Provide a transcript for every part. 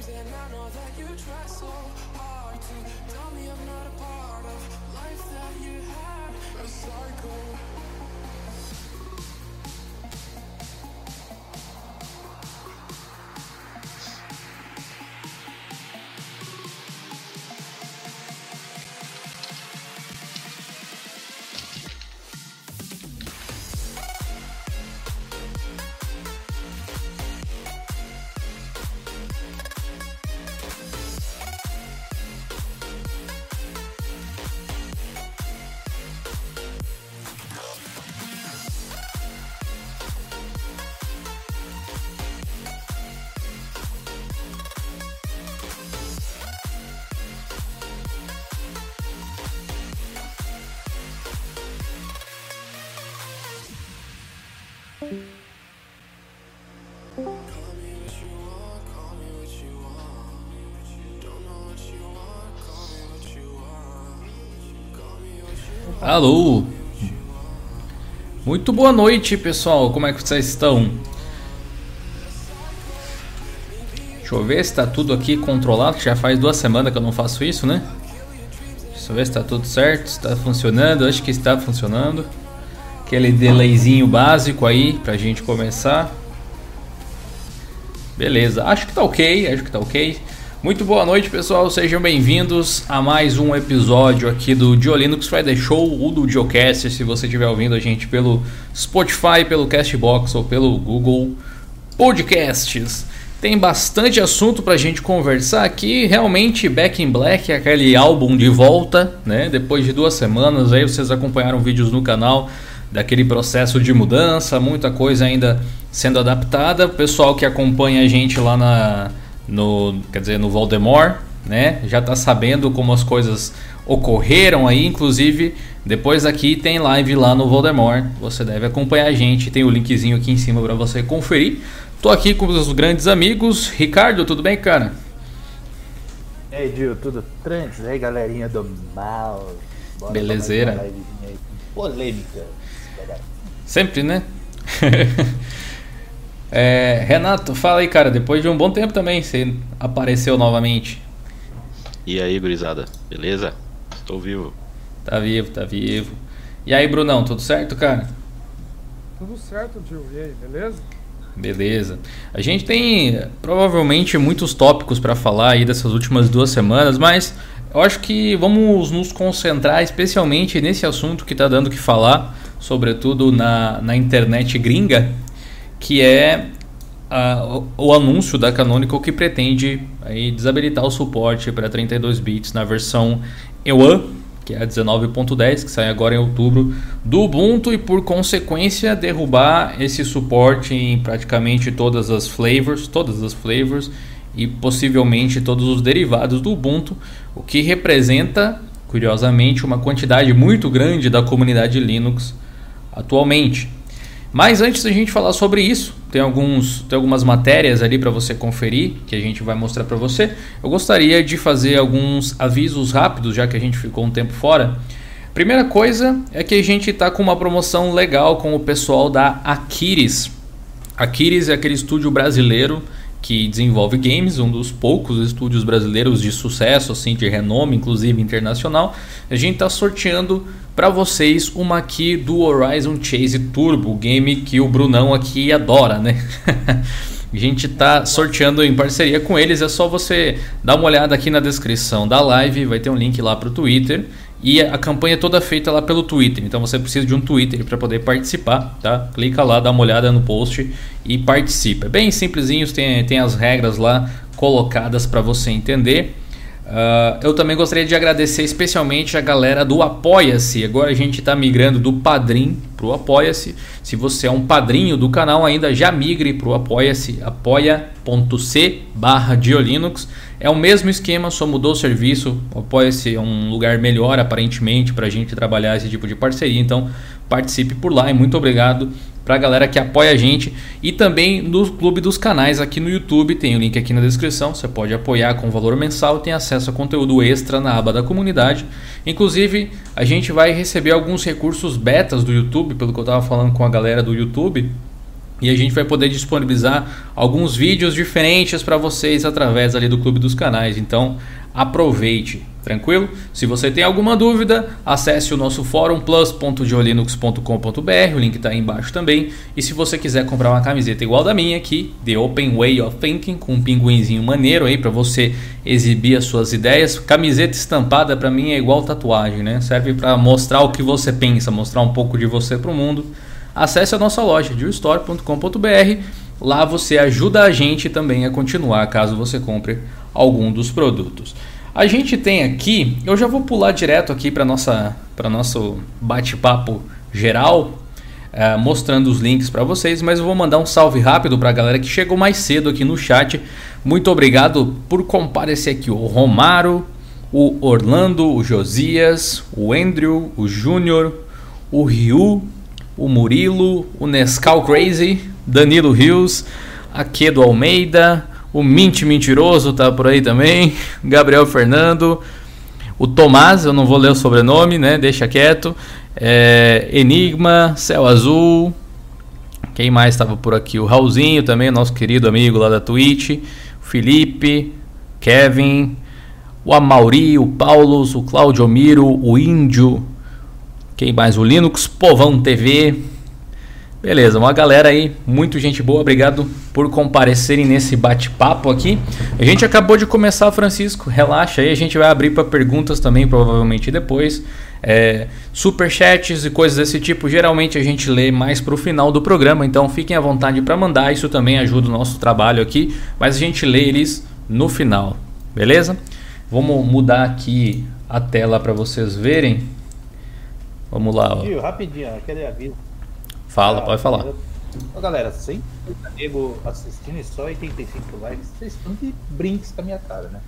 dreams And I know that you try so hard to tell me I'm not a part of life that you had A cycle. Alô! Muito boa noite, pessoal. Como é que vocês estão? Deixa eu ver se está tudo aqui controlado. Já faz duas semanas que eu não faço isso, né? Deixa eu ver se está tudo certo, se está funcionando. Acho que está funcionando. Aquele delayzinho básico aí pra gente começar. Beleza, acho que tá ok, acho que tá ok. Muito boa noite, pessoal. Sejam bem-vindos a mais um episódio aqui do Dio Friday Show ou do Diocast, se você estiver ouvindo a gente pelo Spotify, pelo Castbox ou pelo Google Podcasts. Tem bastante assunto pra gente conversar aqui. Realmente, Back in Black, aquele álbum de volta, né? Depois de duas semanas, aí vocês acompanharam vídeos no canal daquele processo de mudança, muita coisa ainda sendo adaptada. O pessoal que acompanha a gente lá na no, quer dizer, no Voldemort, né? Já está sabendo como as coisas ocorreram aí, inclusive depois aqui tem live lá no Voldemort. Você deve acompanhar a gente, tem o linkzinho aqui em cima para você conferir. Tô aqui com os grandes amigos. Ricardo, tudo bem, cara? E aí, Dio, tudo? E aí, galerinha do mal? Bora Belezeira. Polêmica. Sempre, né? É, Renato, fala aí, cara. Depois de um bom tempo também, você apareceu novamente. E aí, gurizada? Beleza? Estou vivo. Tá vivo, tá vivo. E aí, Brunão, tudo certo, cara? Tudo certo, tio. E aí, beleza? Beleza. A gente tem provavelmente muitos tópicos para falar aí dessas últimas duas semanas, mas eu acho que vamos nos concentrar especialmente nesse assunto que está dando o que falar, sobretudo na, na internet gringa, que é uh, o anúncio da Canonical que pretende aí, desabilitar o suporte para 32 bits na versão EUA, que é a 19.10, que sai agora em outubro, do Ubuntu e por consequência derrubar esse suporte em praticamente todas as flavors, todas as flavors e possivelmente todos os derivados do Ubuntu, o que representa, curiosamente, uma quantidade muito grande da comunidade Linux atualmente. Mas antes da gente falar sobre isso, tem, alguns, tem algumas matérias ali para você conferir que a gente vai mostrar para você. Eu gostaria de fazer alguns avisos rápidos, já que a gente ficou um tempo fora. Primeira coisa é que a gente está com uma promoção legal com o pessoal da Aquiris. Aquiris é aquele estúdio brasileiro que desenvolve games, um dos poucos estúdios brasileiros de sucesso, assim, de renome, inclusive internacional. A gente está sorteando para vocês uma aqui do Horizon Chase Turbo, game que o Brunão aqui adora, né? A gente está sorteando em parceria com eles. É só você dar uma olhada aqui na descrição da live, vai ter um link lá para o Twitter. E a campanha é toda feita lá pelo Twitter, então você precisa de um Twitter para poder participar, tá? Clica lá, dá uma olhada no post e participa. É bem simplesinho, tem, tem as regras lá colocadas para você entender. Uh, eu também gostaria de agradecer especialmente a galera do Apoia-se. Agora a gente está migrando do Padrim para o Apoia-se. Se você é um padrinho do canal ainda, já migre para o Apoia-se, apoia.c barra Diolinux. É o mesmo esquema, só mudou o serviço. O Apoia-se é um lugar melhor aparentemente para a gente trabalhar esse tipo de parceria. Então participe por lá e muito obrigado para a galera que apoia a gente e também no Clube dos Canais aqui no YouTube, tem o link aqui na descrição, você pode apoiar com valor mensal e tem acesso a conteúdo extra na aba da comunidade. Inclusive, a gente vai receber alguns recursos betas do YouTube, pelo que eu estava falando com a galera do YouTube, E a gente vai poder disponibilizar alguns vídeos diferentes para vocês através ali do Clube dos Canais. Então, aproveite, tranquilo? Se você tem alguma dúvida, acesse o nosso fórum plus.geolinux.com.br, o link está aí embaixo também. E se você quiser comprar uma camiseta igual da minha aqui, The Open Way of Thinking, com um pinguinzinho maneiro aí para você exibir as suas ideias. Camiseta estampada para mim é igual tatuagem, né? Serve para mostrar o que você pensa, mostrar um pouco de você para o mundo acesse a nossa loja dillstore.com.br. Lá você ajuda a gente também a continuar caso você compre algum dos produtos. A gente tem aqui, eu já vou pular direto aqui para nossa para nosso bate-papo geral, é, mostrando os links para vocês, mas eu vou mandar um salve rápido para a galera que chegou mais cedo aqui no chat. Muito obrigado por comparecer aqui, o Romaro, o Orlando, o Josias, o Andrew, o Júnior, o Ryu, o Murilo, o Nescau Crazy, Danilo Rios, Aquedo Almeida, o Mint Mentiroso tá por aí também, Gabriel Fernando, o Tomás, eu não vou ler o sobrenome, né? Deixa quieto. É, Enigma, Céu Azul. Quem mais estava por aqui? O Raulzinho também, nosso querido amigo lá da Twitch. O Felipe, Kevin, o Amauri, o Paulos, o Claudio Miro, o Índio, quem mais? O Linux Povão TV. Beleza, uma galera aí, muito gente boa, obrigado por comparecerem nesse bate-papo aqui. A gente acabou de começar, Francisco, relaxa aí, a gente vai abrir para perguntas também, provavelmente depois. É, superchats e coisas desse tipo, geralmente a gente lê mais para o final do programa, então fiquem à vontade para mandar, isso também ajuda o nosso trabalho aqui, mas a gente lê eles no final, beleza? Vamos mudar aqui a tela para vocês verem. Vamos lá. Ó. Rapidinho, aquele aviso. Fala, ah, pode falar. Ô, galera, sem nego assistindo e só 85 likes, vocês estão de brinks com a minha cara, né?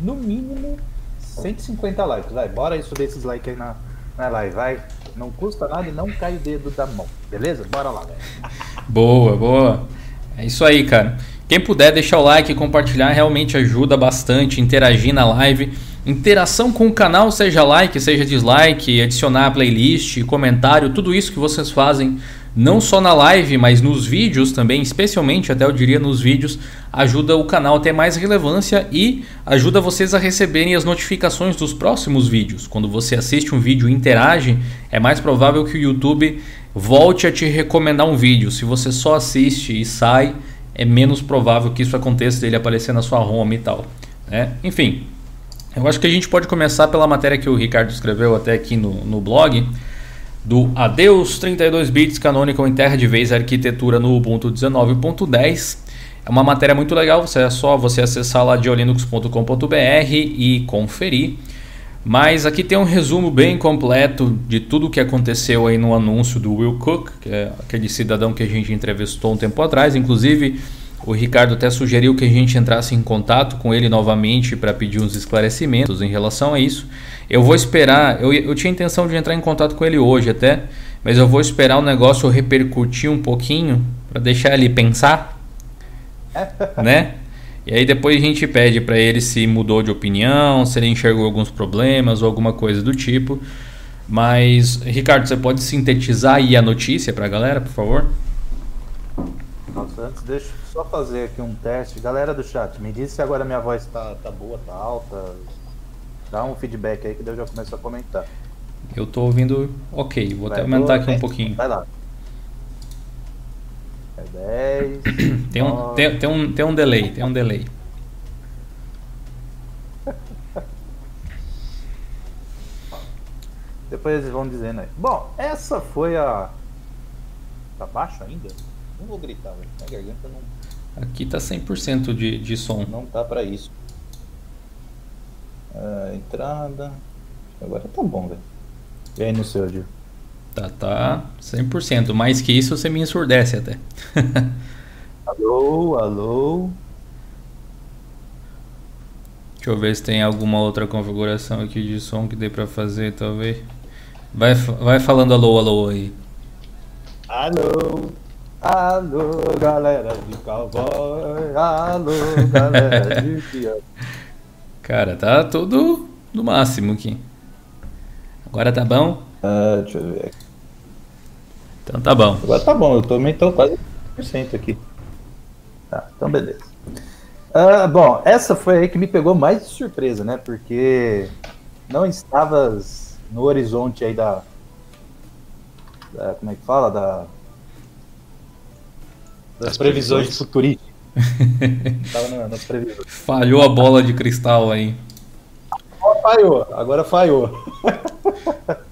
No mínimo 150 likes, vai. Bora isso desses likes aí na, na live, vai. Não custa nada e não cai o dedo da mão, beleza? Bora lá, velho. Boa, boa. É isso aí, cara. Quem puder deixar o like e compartilhar realmente ajuda bastante, interagir na live. Interação com o canal, seja like, seja dislike, adicionar a playlist, comentário, tudo isso que vocês fazem, não só na live, mas nos vídeos também, especialmente até eu diria nos vídeos, ajuda o canal a ter mais relevância e ajuda vocês a receberem as notificações dos próximos vídeos. Quando você assiste um vídeo e interage, é mais provável que o YouTube volte a te recomendar um vídeo. Se você só assiste e sai, é menos provável que isso aconteça dele aparecer na sua home e tal. Né? Enfim, eu acho que a gente pode começar pela matéria que o Ricardo escreveu até aqui no, no blog, do Adeus 32 bits Canonical em Terra de Vez Arquitetura no Ubuntu 19.10. É uma matéria muito legal, é só você acessar lá diolinux.com.br e conferir. Mas aqui tem um resumo bem completo de tudo o que aconteceu aí no anúncio do Will Cook, que é aquele cidadão que a gente entrevistou um tempo atrás, inclusive o Ricardo até sugeriu que a gente entrasse em contato com ele novamente para pedir uns esclarecimentos em relação a isso. Eu vou esperar, eu, eu tinha intenção de entrar em contato com ele hoje até, mas eu vou esperar o negócio repercutir um pouquinho para deixar ele pensar, né? E aí depois a gente pede para ele se mudou de opinião, se ele enxergou alguns problemas ou alguma coisa do tipo. Mas, Ricardo, você pode sintetizar aí a notícia para a galera, por favor? Nossa, antes deixa só fazer aqui um teste. Galera do chat, me diz se agora minha voz tá, tá boa, tá alta. Dá um feedback aí que eu já começo a comentar. Eu tô ouvindo ok, vou Vai, até aumentar aqui um pouquinho. Vai lá. É 10. tem, um, tem, tem, um, tem um delay, tem um delay. Depois eles vão dizendo aí. Bom, essa foi a. Tá baixo ainda? Não vou gritar, velho. Minha garganta não. Aqui tá 100% de, de som. Não tá para isso. Entrada. Agora tá bom, velho. E aí no seu, Dio? Tá, tá 100%. Mais que isso, você me ensurdece até. alô, alô. Deixa eu ver se tem alguma outra configuração aqui de som que dê pra fazer, talvez. Vai, vai falando alô, alô aí. Alô. Alô, galera de cowboy. Alô, galera de peão. Cara, tá tudo no máximo aqui. Agora tá bom? Ah, deixa eu ver. Então tá bom. Agora tá bom, eu também tô quase. 100% aqui. Tá, então beleza. Ah, bom, essa foi aí que me pegou mais de surpresa, né? Porque não estavas no horizonte aí da, da como é que fala? Da, das, Das previsões, previsões. futurísticas. Tava na- nas previsões. Falhou a bola de cristal aí. Agora falhou, agora falhou.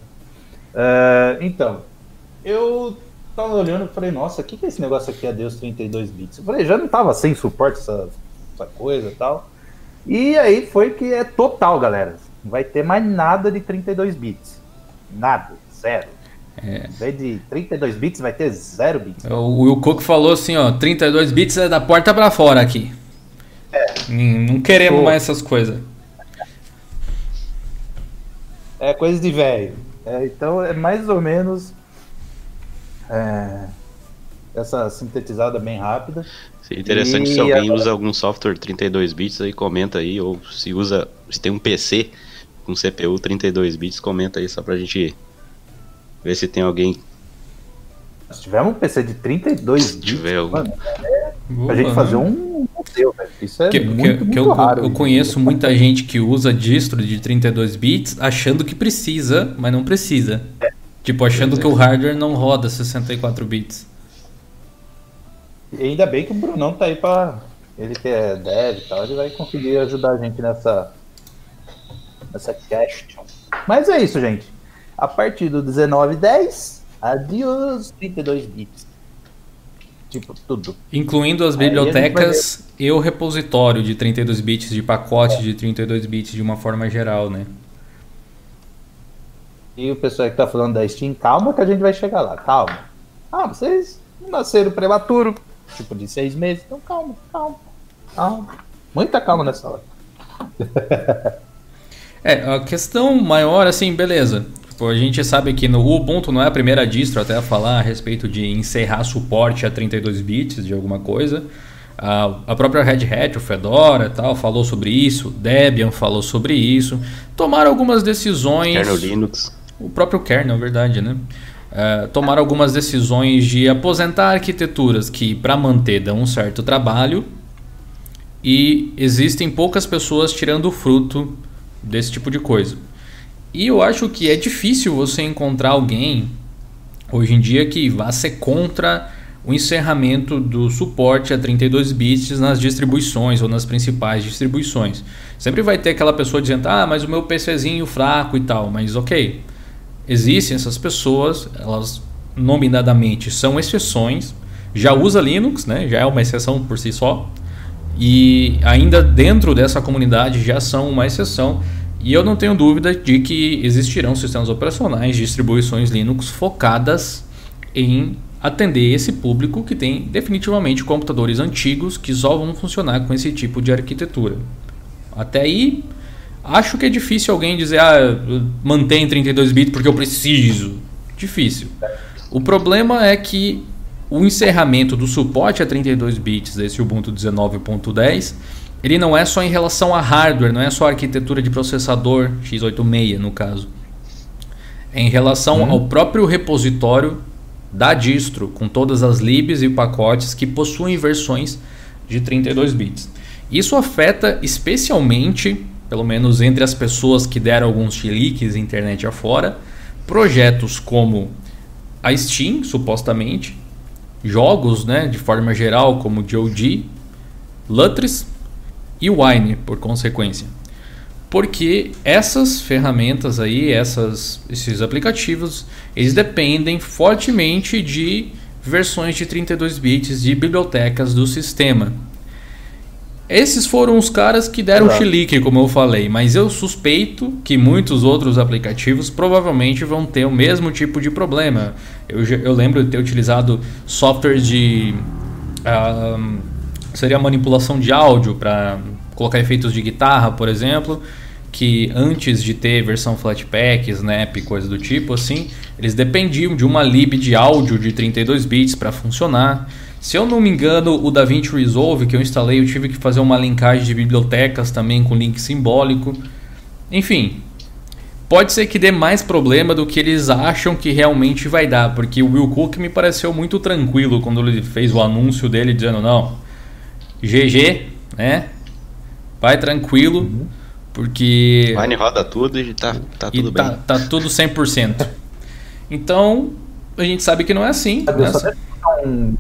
É, então, eu tava olhando e falei, nossa, o que, que é esse negócio aqui, Adeus 32 bits? Eu falei, já não tava sem suporte essa, essa coisa e tal. E aí foi que é total, galera. Não vai ter mais nada de 32 bits. Nada, zero. É. Em vez de 32 bits, vai ter zero bits. O Will Cook falou assim, ó, 32 bits é da porta pra fora aqui. Hum, Não queremos Pô. mais essas coisas. É coisa de velho. É, então é mais ou menos é, essa sintetizada bem rápida. Seria interessante E se alguém agora- usa algum software 32 bits aí, comenta aí, ou se usa, se tem um PC com CPU 32 bits, comenta aí só pra gente ver se tem alguém Se tivermos um PC de 32 bits, tiver algum. mano, Boa, a gente né? fazer um museu, velho. Isso é Que, muito, que- muito que eu, raro. eu conheço muita gente que usa distro de 32 bits achando que precisa, mas não precisa. Tipo, achando que o hardware não roda 64 bits. E ainda bem que o Brunão tá aí pra. Ele que é dev e tal, ele vai conseguir ajudar a gente nessa. nessa question. Mas é isso, gente. A partir do 1910, adiós 32 bits. Tipo, tudo. Incluindo as bibliotecas e o repositório de 32 bits, de pacote de 32 bits de uma forma geral, né? E o pessoal que tá falando da Steam, calma que a gente vai chegar lá, calma. Ah, vocês nasceram prematuro, tipo de seis meses, então calma, calma, calma. Muita calma nessa hora. É, a questão maior, assim, beleza. Tipo, a gente sabe que no Ubuntu não é a primeira distro até a falar a respeito de encerrar suporte a 32 bits de alguma coisa. A, própria Red Hat, o Fedora e tal, falou sobre isso. Debian falou sobre isso. Tomaram algumas decisões. Kernel Linux. O próprio kernel, verdade, né? É, tomaram algumas decisões de aposentar arquiteturas que, para manter, dão um certo trabalho. E existem poucas pessoas tirando fruto desse tipo de coisa. E eu acho que é difícil você encontrar alguém hoje em dia que vá ser contra o encerramento do suporte a 32 bits nas distribuições ou nas principais distribuições. Sempre vai ter aquela pessoa dizendo: "Ah, mas o meu PCzinho fraco e tal". Mas OK. Existem essas pessoas, elas nominadamente são exceções. Já usa Linux, né? Já é uma exceção por si só. E ainda dentro dessa comunidade já são uma exceção. E eu não tenho dúvida de que existirão sistemas operacionais, distribuições Linux focadas em atender esse público que tem definitivamente computadores antigos que só vão funcionar com esse tipo de arquitetura. Até aí, acho que é difícil alguém dizer, ah, mantém 32 bits porque eu preciso. Difícil. O problema é que o encerramento do suporte a 32 bits desse Ubuntu 19.10 ele não é só em relação a hardware, não é só a arquitetura de processador x86 no caso. É em relação Hum. ao próprio repositório da distro, com todas as libs e pacotes que possuem versões de 32 bits. Isso afeta especialmente, pelo menos entre as pessoas que deram alguns chiliques internet afora, projetos como a Steam, supostamente, jogos, né, de forma geral, como GOG, Lutris e Wine, por consequência. Porque essas ferramentas aí, essas, esses aplicativos, eles dependem fortemente de versões de 32 bits de bibliotecas do sistema. Esses foram os caras que deram Exato. chilique, como eu falei, mas eu suspeito que muitos outros aplicativos provavelmente vão ter o mesmo tipo de problema. Eu, eu lembro de ter utilizado softwares de. ah, seria manipulação de áudio para colocar efeitos de guitarra, por exemplo, que antes de ter versão Flatpak, Snap, coisa do tipo assim, eles dependiam de uma lib de áudio de 32 bits para funcionar. Se eu não me engano, o DaVinci Resolve que eu instalei, eu tive que fazer uma linkagem de bibliotecas também com link simbólico. Enfim, pode ser que dê mais problema do que eles acham que realmente vai dar, porque o Will Cook me pareceu muito tranquilo quando ele fez o anúncio dele dizendo não, GG, né? Vai tranquilo, uhum. porque Vine roda tudo e tá, tá tudo e bem. Tá, tá tudo 100%. então, a gente sabe que não é assim. Né? Só um,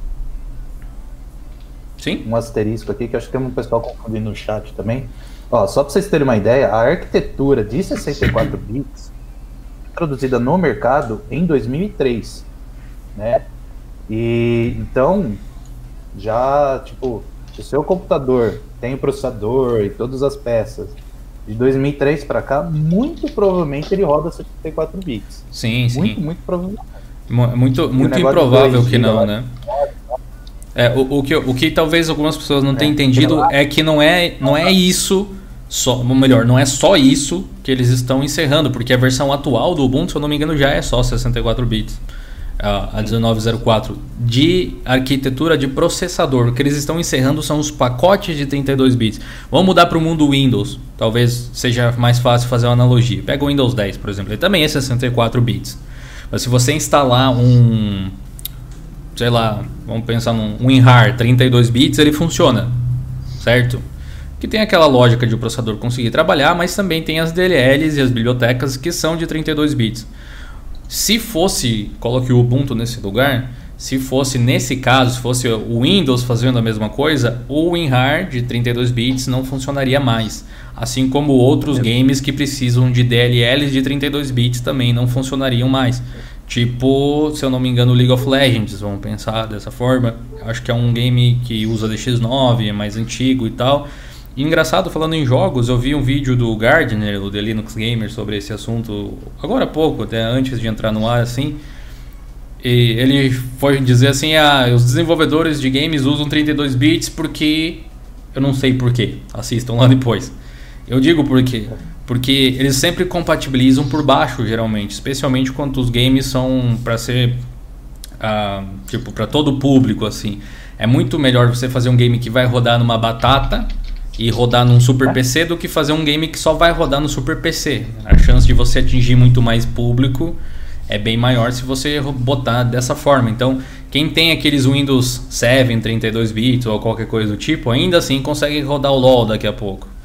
Sim? um asterisco aqui que acho que tem um pessoal confundindo no chat também. Ó, só para vocês terem uma ideia, a arquitetura de 64 bits introduzida no mercado em 2003, né? E então já tipo, se o seu computador tem o processador e todas as peças de 2003 para cá, muito provavelmente ele roda 64 bits. Sim, sim. Muito, muito provavelmente. Muito, muito improvável que não, né? É, o, o, que, o que talvez algumas pessoas não tenham é, entendido é que não é, não é isso, só, ou melhor, não é só isso que eles estão encerrando, porque a versão atual do Ubuntu, se eu não me engano, já é só 64 bits, a 1904, de arquitetura de processador. O que eles estão encerrando são os pacotes de 32 bits. Vamos mudar para o mundo Windows, talvez seja mais fácil fazer uma analogia. Pega o Windows 10, por exemplo, ele também é 64 bits. Mas se você instalar um sei lá, vamos pensar num WinRAR 32 bits, ele funciona, certo? Que tem aquela lógica de o processador conseguir trabalhar, mas também tem as DLLs e as bibliotecas que são de 32 bits. Se fosse, coloque o Ubuntu nesse lugar, se fosse nesse caso, se fosse o Windows fazendo a mesma coisa, o WinRAR de 32 bits não funcionaria mais. Assim como outros games que precisam de DLLs de 32 bits também não funcionariam mais. Tipo, se eu não me engano, League of Legends, vamos pensar dessa forma. Acho que é um game que usa DX9, é mais antigo e tal. E engraçado, falando em jogos, eu vi um vídeo do Gardner, o The Linux Gamer, sobre esse assunto agora há pouco, até antes de entrar no ar, assim. E ele foi dizer assim: ah, os desenvolvedores de games usam 32 bits porque. Eu não sei porquê, assistam lá depois. Eu digo porque porque eles sempre compatibilizam por baixo, geralmente, especialmente quando os games são para ser uh, tipo para todo o público assim. É muito melhor você fazer um game que vai rodar numa batata e rodar num super PC do que fazer um game que só vai rodar no super PC. A chance de você atingir muito mais público é bem maior se você botar dessa forma. Então, quem tem aqueles Windows 7 32 bits ou qualquer coisa do tipo, ainda assim consegue rodar o LoL daqui a pouco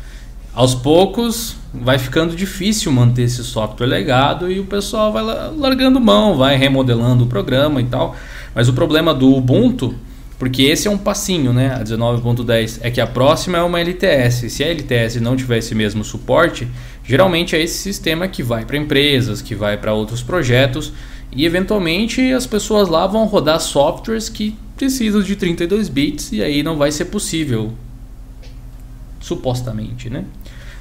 aos poucos vai ficando difícil manter esse software legado e o pessoal vai largando mão, vai remodelando o programa e tal. Mas o problema do Ubuntu, porque esse é um passinho, né? A 19.10 é que a próxima é uma LTS. Se a LTS não tiver esse mesmo suporte, geralmente é esse sistema que vai para empresas, que vai para outros projetos e eventualmente as pessoas lá vão rodar softwares que precisam de 32 bits e aí não vai ser possível supostamente, né?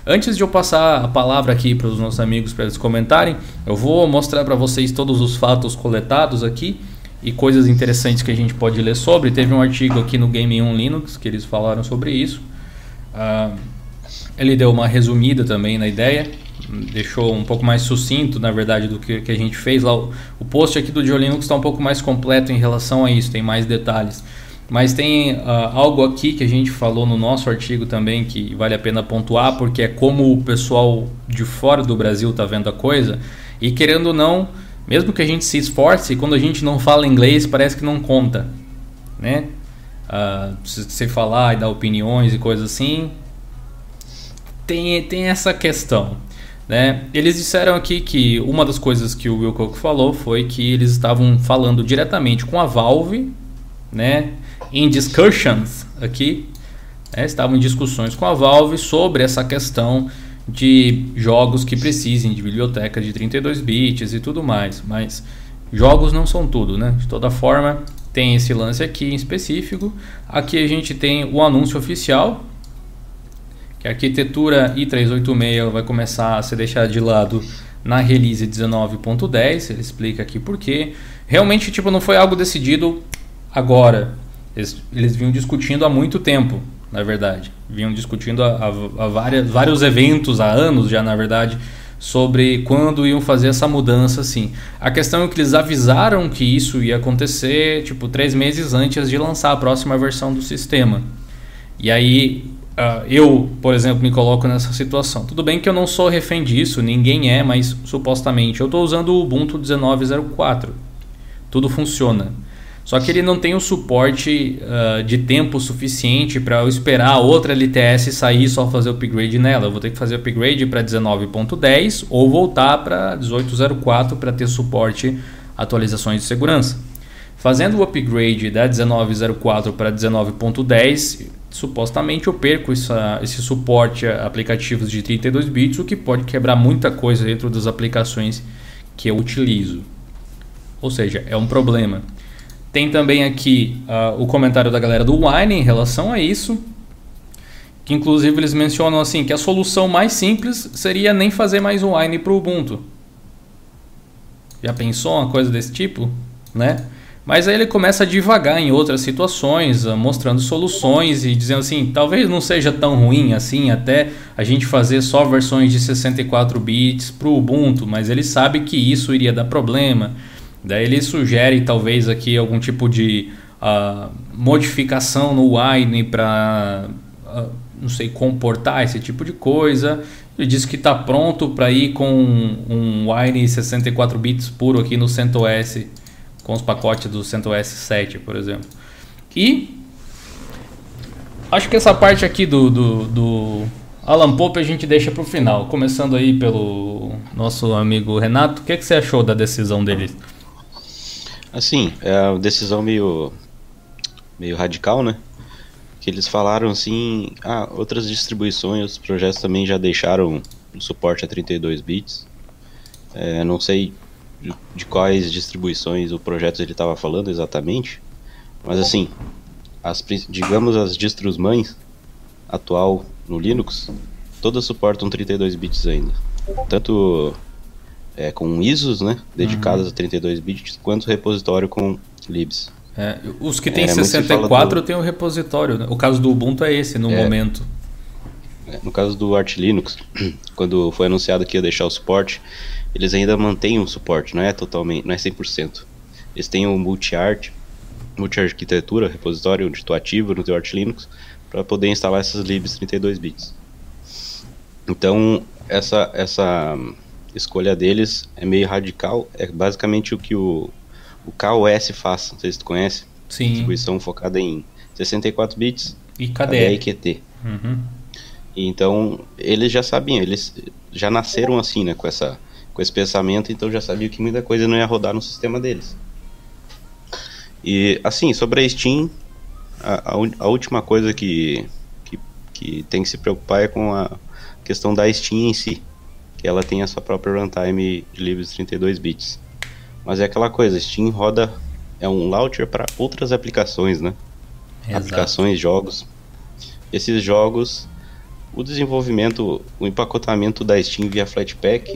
Antes de eu passar a palavra aqui para os nossos amigos para eles comentarem, eu vou mostrar para vocês todos os fatos coletados aqui e coisas interessantes que a gente pode ler sobre. Teve um artigo aqui no Game 1 Linux que eles falaram sobre isso. Uh, ele deu uma resumida também na ideia, deixou um pouco mais sucinto, na verdade, do que, que a gente fez lá. O, o post aqui do Linux está um pouco mais completo em relação a isso, tem mais detalhes. Mas tem uh, algo aqui que a gente falou no nosso artigo também que vale a pena pontuar, porque é como o pessoal de fora do Brasil está vendo a coisa. E querendo ou não, mesmo que a gente se esforce, quando a gente não fala inglês, parece que não conta. Né? Uh, você falar e dar opiniões e coisas assim, tem, tem essa questão. Né? Eles disseram aqui que uma das coisas que o Will Cook falou foi que eles estavam falando diretamente com a Valve, né? em discussions aqui, né, estavam em discussões com a Valve sobre essa questão de jogos que precisem de biblioteca de 32 bits e tudo mais, mas jogos não são tudo, né? De toda forma, tem esse lance aqui em específico. Aqui a gente tem o anúncio oficial, que a arquitetura i386 vai começar a ser deixada de lado na release 19.10. Ele explica aqui por quê. Realmente, tipo, não foi algo decidido agora. Eles, eles vinham discutindo há muito tempo, na verdade. Vinham discutindo há, há, várias, vários eventos, há anos já, na verdade, sobre quando iam fazer essa mudança, assim. A questão é que eles avisaram que isso ia acontecer, tipo, três meses antes de lançar a próxima versão do sistema. E aí, uh, eu, por exemplo, me coloco nessa situação. Tudo bem que eu não sou refém disso, ninguém é, mas supostamente eu estou usando o Ubuntu 19.04. Tudo funciona. Só que ele não tem o suporte uh, de tempo suficiente para eu esperar a outra LTS sair e só fazer o upgrade nela. Eu vou ter que fazer o upgrade para 19.10 ou voltar para 18.04 para ter suporte atualizações de segurança. Fazendo o upgrade da 19.04 para 19.10, supostamente eu perco essa, esse suporte a aplicativos de 32 bits, o que pode quebrar muita coisa dentro das aplicações que eu utilizo. Ou seja, é um problema. Tem também aqui uh, o comentário da galera do Wine em relação a isso. Que inclusive eles mencionam assim que a solução mais simples seria nem fazer mais Wine para o Ubuntu. Já pensou uma coisa desse tipo? Né? Mas aí ele começa a divagar em outras situações, uh, mostrando soluções e dizendo assim, talvez não seja tão ruim assim até a gente fazer só versões de 64 bits para o Ubuntu, mas ele sabe que isso iria dar problema. Daí ele sugere talvez aqui algum tipo de uh, modificação no Wine para, uh, não sei, comportar esse tipo de coisa. Ele diz que está pronto para ir com um Wine 64 bits puro aqui no CentOS, com os pacotes do CentOS 7, por exemplo. E acho que essa parte aqui do, do, do Alan Pope a gente deixa para o final. Começando aí pelo nosso amigo Renato, o que, é que você achou da decisão dele? Assim, é uma decisão meio, meio radical, né? Que eles falaram assim, ah, outras distribuições, outros projetos também já deixaram o suporte a 32 bits. É, não sei de, de, quais distribuições o projeto ele estava falando exatamente, mas assim, as, digamos as distros mães atual no Linux, todas suportam 32 bits ainda. Tanto é, com ISOs, né, dedicadas uhum. a 32 bits, quanto repositório com libs. É, os que tem é, 64 do... tem o repositório. Né? O caso do Ubuntu é esse no é, momento. É, no caso do Arch Linux, quando foi anunciado que ia deixar o suporte, eles ainda mantêm o suporte, não é totalmente, não é 100%. Eles têm o multi-art, multi-arquitetura, repositório onde tu ativa no teu Arch Linux para poder instalar essas libs 32 bits. Então, essa essa escolha deles é meio radical. É basicamente o que o, o KOS faz. Não sei se tu conhece. Sim. Distribuição focada em 64 bits. E KDE. QT. Uhum. Então, eles já sabiam, eles já nasceram assim, né, com, essa, com esse pensamento, então já sabiam que muita coisa não ia rodar no sistema deles. E, assim, sobre a Steam, a, a, a última coisa que, que, que tem que se preocupar é com a questão da Steam em si que ela tem a sua própria runtime de livros 32 bits. Mas é aquela coisa, Steam roda é um launcher para outras aplicações, né? Exato. Aplicações, jogos. Esses jogos, o desenvolvimento, o empacotamento da Steam via Flatpak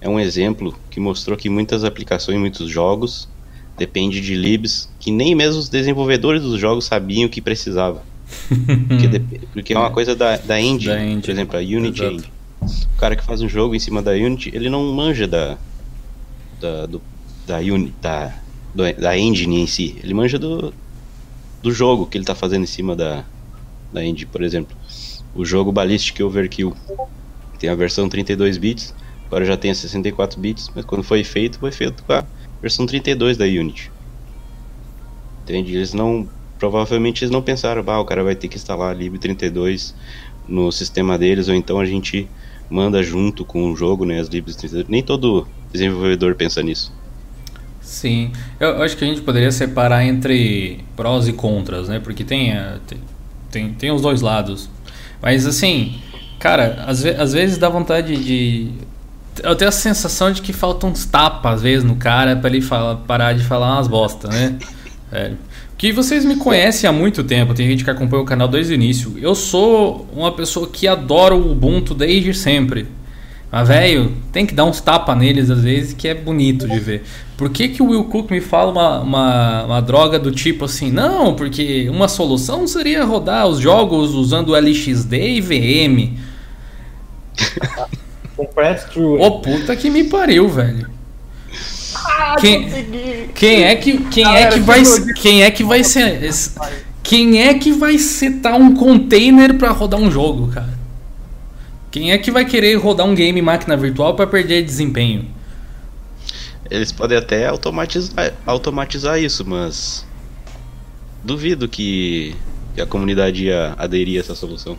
é um exemplo que mostrou que muitas aplicações, muitos jogos depende de libs que nem mesmo os desenvolvedores dos jogos sabiam que precisava. porque, porque, é uma coisa da, da engine, da engine. por exemplo, a Unity Engine o cara que faz um jogo em cima da Unity, ele não manja da da do, da, Uni, da, do, da engine em si, ele manja do, do jogo que ele está fazendo em cima da, da engine, por exemplo. O jogo Ballistic Overkill tem a versão 32 bits, agora já tem a 64 bits, mas quando foi feito, foi feito com a versão 32 da Unity. Entende? Eles não provavelmente eles não pensaram, ah, o cara vai ter que instalar a lib32 no sistema deles ou então a gente manda junto com o jogo, né, as libs. Nem todo desenvolvedor pensa nisso. Sim, eu acho que a gente poderia separar entre prós e contras, né? Porque tem, eh, tem, tem os dois lados. Mas assim, cara, às, ve às vezes dá vontade de. Eu tenho a sensação de que faltam uns tapas, às vezes, no cara para ele fala, parar de falar umas bosta, né? É que vocês me conhecem há muito tempo, tem gente que acompanha o canal desde o início. Eu sou uma pessoa que adora o Ubuntu desde sempre. Mas, velho, tem que dar uns tapas neles às vezes que é bonito de ver. Por que, que o Will Cook me fala uma, uma, uma droga do tipo assim? Não, porque uma solução seria rodar os jogos usando LXD e VM. Ô, puta que me pariu, velho. Ah, quem, quem é que quem é que vai quem é que vai ser Quem é que vai setar um container para rodar um jogo, cara? Quem é que vai querer rodar um game em máquina virtual para perder desempenho? Eles podem até automatizar, automatizar isso, mas duvido que, que a comunidade ia aderir a essa solução.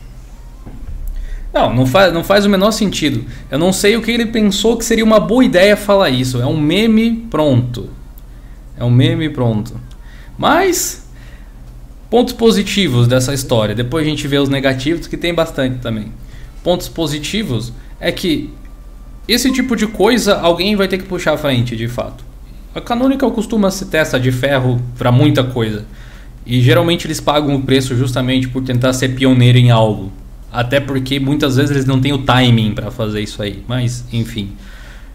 Não, não faz, não faz o menor sentido. Eu não sei o que ele pensou que seria uma boa ideia falar isso. É um meme pronto. É um meme pronto. Mas, pontos positivos dessa história. Depois a gente vê os negativos, que tem bastante também. Pontos positivos é que esse tipo de coisa alguém vai ter que puxar à frente, de fato. A Canonical costuma se testa de ferro para muita coisa. E geralmente eles pagam o preço justamente por tentar ser pioneiro em algo. Até porque muitas vezes eles não têm o timing para fazer isso aí. Mas, enfim.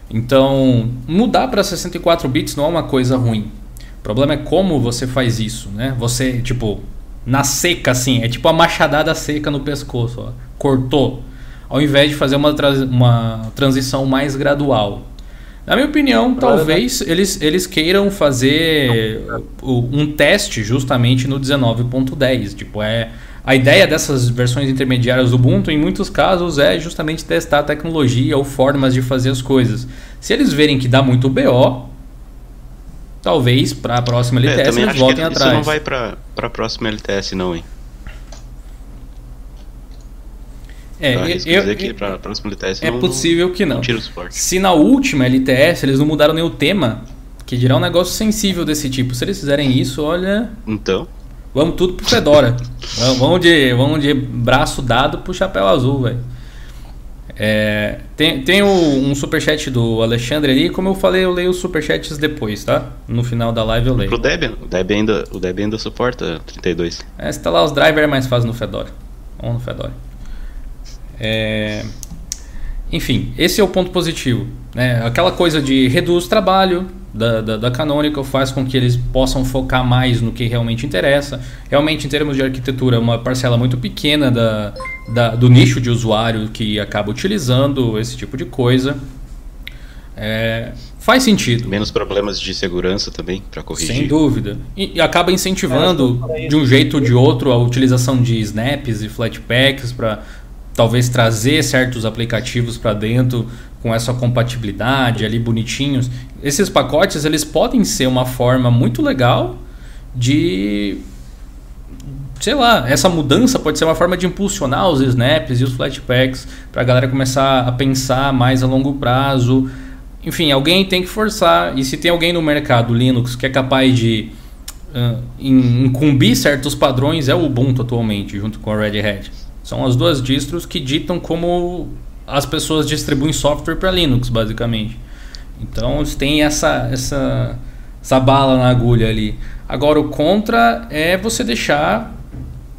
Então, mudar para 64 bits não é uma coisa ruim. O problema é como você faz isso, né? Você, tipo, na seca assim, é tipo a machadada seca no pescoço, ó. Cortou. Ao invés de fazer uma, tra uma transição mais gradual. Na minha opinião, talvez eles, eles queiram fazer um teste justamente no 19.10. Tipo, é a ideia dessas versões intermediárias do Ubuntu, em muitos casos, é justamente testar a tecnologia ou formas de fazer as coisas. Se eles verem que dá muito BO, talvez para a próxima LTS é, eles voltem atrás. Isso não vai para a próxima LTS, não, hein? É, eu, eu, que pra próxima LTS é não, possível que não. não Se na última LTS eles não mudaram nem o tema, que dirá um negócio sensível desse tipo. Se eles fizerem isso, olha. Então. Vamos tudo pro Fedora. vamos, de, vamos de braço dado pro chapéu azul, velho. É, tem tem o, um superchat do Alexandre ali. Como eu falei, eu leio os superchats depois, tá? No final da live eu leio. Pro Debian, o Debian ainda, o Debian ainda suporta 32. É, instalar os drivers é mais fácil no Fedora. Ou no Fedora. É, enfim, esse é o ponto positivo. Né? Aquela coisa de reduz o trabalho, da, da, da Canonical faz com que eles possam focar mais no que realmente interessa. Realmente, em termos de arquitetura, é uma parcela muito pequena da, da, do nicho de usuário que acaba utilizando esse tipo de coisa. É, faz sentido. Menos problemas de segurança também para corrigir. Sem dúvida. E, e acaba incentivando de um jeito ou de outro a utilização de snaps e flatpaks para talvez trazer certos aplicativos para dentro com essa compatibilidade ali bonitinhos. Esses pacotes eles podem ser uma forma muito legal de sei lá, essa mudança pode ser uma forma de impulsionar os snaps e os flatpaks para a galera começar a pensar mais a longo prazo. Enfim, alguém tem que forçar. E se tem alguém no mercado Linux que é capaz de uh, incumbir certos padrões, é o Ubuntu atualmente, junto com a Red Hat. São as duas distros que ditam como as pessoas distribuem software para Linux, basicamente. Então eles têm essa, essa, essa bala na agulha ali. Agora, o contra é você deixar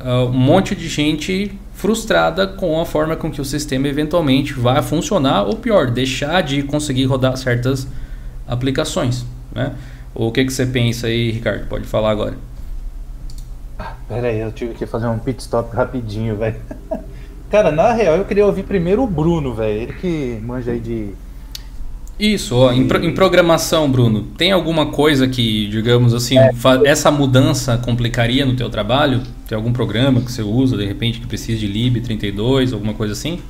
uh, um monte de gente frustrada com a forma com que o sistema eventualmente vai funcionar, ou pior, deixar de conseguir rodar certas aplicações. Né? O que, que você pensa aí, Ricardo? Pode falar agora. Pera aí, eu tive que fazer um pit stop rapidinho, velho. Cara, na real eu queria ouvir primeiro o Bruno, velho. Ele que manja aí de. Isso, ó, em, pro, em, programação, Bruno, tem alguma coisa que, digamos assim, é, essa mudança complicaria no teu trabalho? Tem algum programa que você usa, de repente, que precisa de lib32, alguma coisa assim?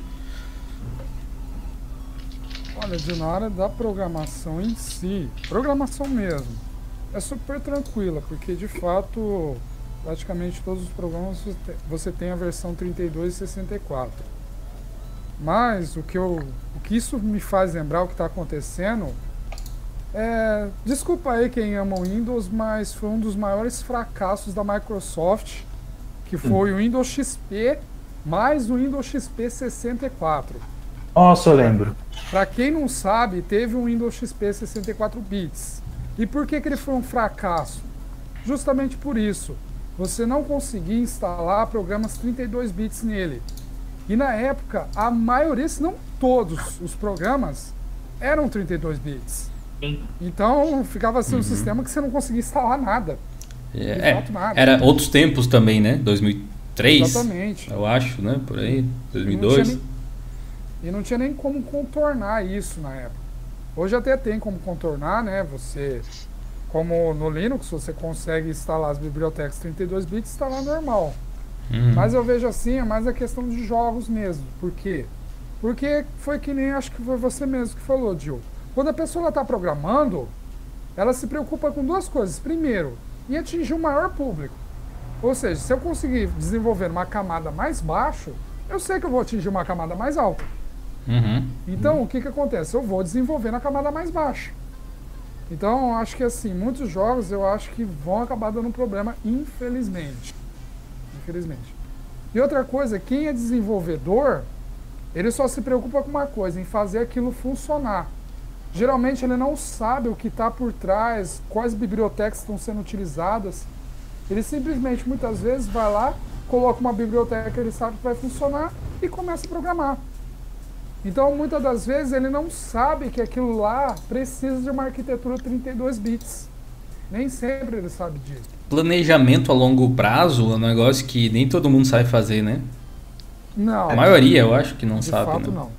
Olha, de na área da programação em si, programação mesmo, é super tranquila, porque de fato praticamente todos os programas você tem a versão 32 e 64. Mas o que, eu, o que isso me faz lembrar o que está acontecendo é. Desculpa aí quem ama o Windows, mas foi um dos maiores fracassos da Microsoft, que foi hum. o Windows XP mais o Windows XP 64. Nossa, eu lembro. Para quem não sabe, teve um Windows XP 64 bits. E por que, que ele foi um fracasso? Justamente por isso você não conseguia instalar programas 32 bits nele. E na época, a maioria, se não todos os programas, eram 32 bits. Então ficava assim um uhum. sistema que você não conseguia instalar nada. É, é nada. Era outros tempos também, né? 2003. Exatamente. Eu acho, né? Por aí. 2002. E não, nem, e não tinha nem como contornar isso na época. Hoje até tem como contornar, né? Você Como no Linux você consegue instalar as bibliotecas 32 bits, instalar normal. Uhum. Mas eu vejo assim, é mais a questão de jogos mesmo. Por quê? Porque foi que nem acho que foi você mesmo que falou, Gil. Quando a pessoa está programando, ela se preocupa com duas coisas. Primeiro, em atingir o maior público. Ou seja, se eu conseguir desenvolver uma camada mais baixa, eu sei que eu vou atingir uma camada mais alta. Uhum. Então, o que, que acontece? Eu vou desenvolver na camada mais baixa. Então, acho que assim, muitos jogos eu acho que vão acabar dando problema, infelizmente. Infelizmente. E outra coisa, quem é desenvolvedor, ele só se preocupa com uma coisa, em fazer aquilo funcionar. Geralmente ele não sabe o que está por trás, quais bibliotecas estão sendo utilizadas. Ele simplesmente, muitas vezes, vai lá, coloca uma biblioteca que ele sabe que vai funcionar e começa a programar. Então, muitas das vezes, ele não sabe que aquilo lá precisa de uma arquitetura 32 bits. Nem sempre ele sabe disso. Planejamento a longo prazo é um negócio que nem todo mundo sabe fazer, né? Não. A maioria, eu acho que não de sabe, fato, né? não.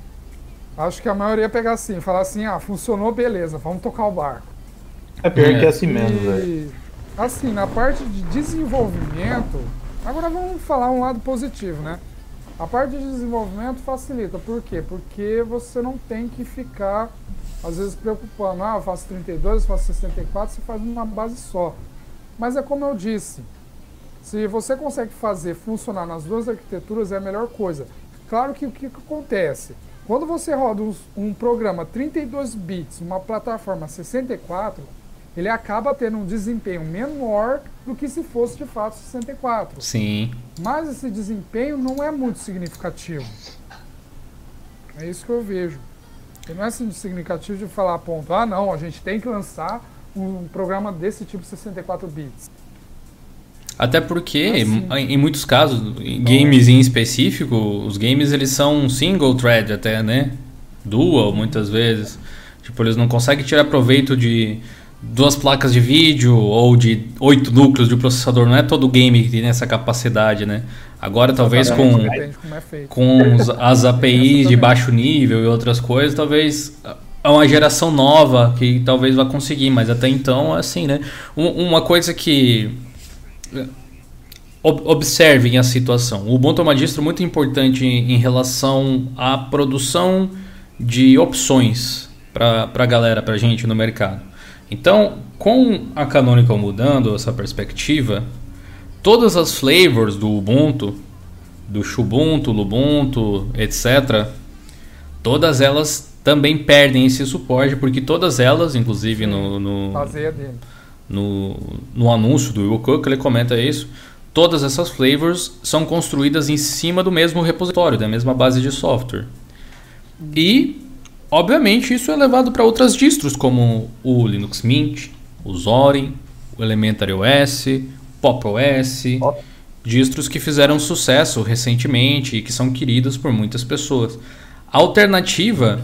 Acho que a maioria pegar assim, falar assim, ah, funcionou, beleza, vamos tocar o barco. É pior É. que é assim mesmo, velho. E, assim, na parte de desenvolvimento, agora vamos falar um lado positivo, né? A parte de desenvolvimento facilita, por quê? Porque você não tem que ficar, às vezes, preocupando, ah, eu faço 32, eu faço 64, você faz uma base só. Mas é como eu disse, se você consegue fazer funcionar nas duas arquiteturas, é a melhor coisa. Claro que o que, acontece? Quando você roda um, um programa 32 bits, uma plataforma 64, ele acaba tendo um desempenho menor do que se fosse de fato 64. Sim. Mas esse desempenho não é muito significativo. É isso que eu vejo. Ele não é assim significativo de falar, ponto, ah não, a gente tem que lançar um programa desse tipo 64 bits. Até porque, Assim. em em muitos casos, em games em específico, os games eles são single thread até, né? Dual, muitas vezes. Tipo, eles não conseguem tirar proveito de duas placas de vídeo ou de oito núcleos de processador. Não é todo game que tem essa capacidade, né? Agora, talvez com, é com as APIs de também. baixo nível e outras coisas, talvez é uma geração nova que talvez vá conseguir, mas até então, assim, né? Um- uma coisa que ob- observem a situação. O Ubuntu é uma distro muito importante em, relação à produção de opções para a galera, para gente no mercado. Então, com a Canonical mudando essa perspectiva, todas as flavors do Ubuntu, do Xubuntu, Lubuntu, etc., todas elas também perdem esse suporte, porque todas elas, inclusive no, no, no, no anúncio do Will Cook, ele comenta isso. Todas essas flavors são construídas em cima do mesmo repositório, da mesma base de software. E, obviamente, isso é levado para outras distros, como o Linux Mint, o Zorin, o Elementary OS, Pop OS, Ó. distros que fizeram sucesso recentemente e que são queridas por muitas pessoas. A alternativa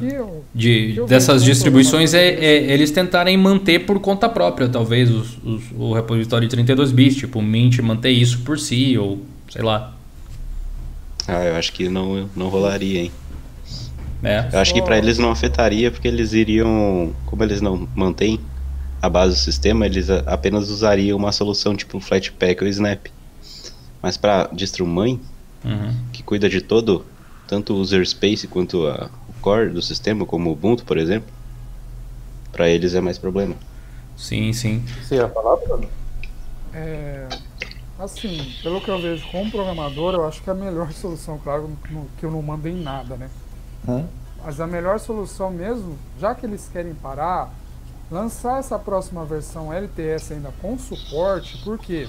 de, dessas distribuições é, é eles tentarem manter por conta própria, talvez, os, os- o repositório de 32 bits, tipo, o Mint manter isso por si, ou sei lá. Ah, eu acho que não, não rolaria, hein? Né? Eu acho que pra eles não afetaria, porque eles iriam. Como eles não mantêm a base do sistema, eles a- apenas usariam uma solução tipo o Flatpak ou Snap. Mas pra distro mãe, Uhum. que cuida de todo, tanto o user space quanto a, o core do sistema, como o Ubuntu, por exemplo, pra eles é mais problema. Sim, sim. Você ia falar, Bruno? É, assim, pelo que eu vejo como programador, eu acho que é a melhor solução, claro, no- que eu não mando em nada, né? Mas a melhor solução mesmo, já que eles querem parar, lançar essa próxima versão LTS ainda com suporte, por quê?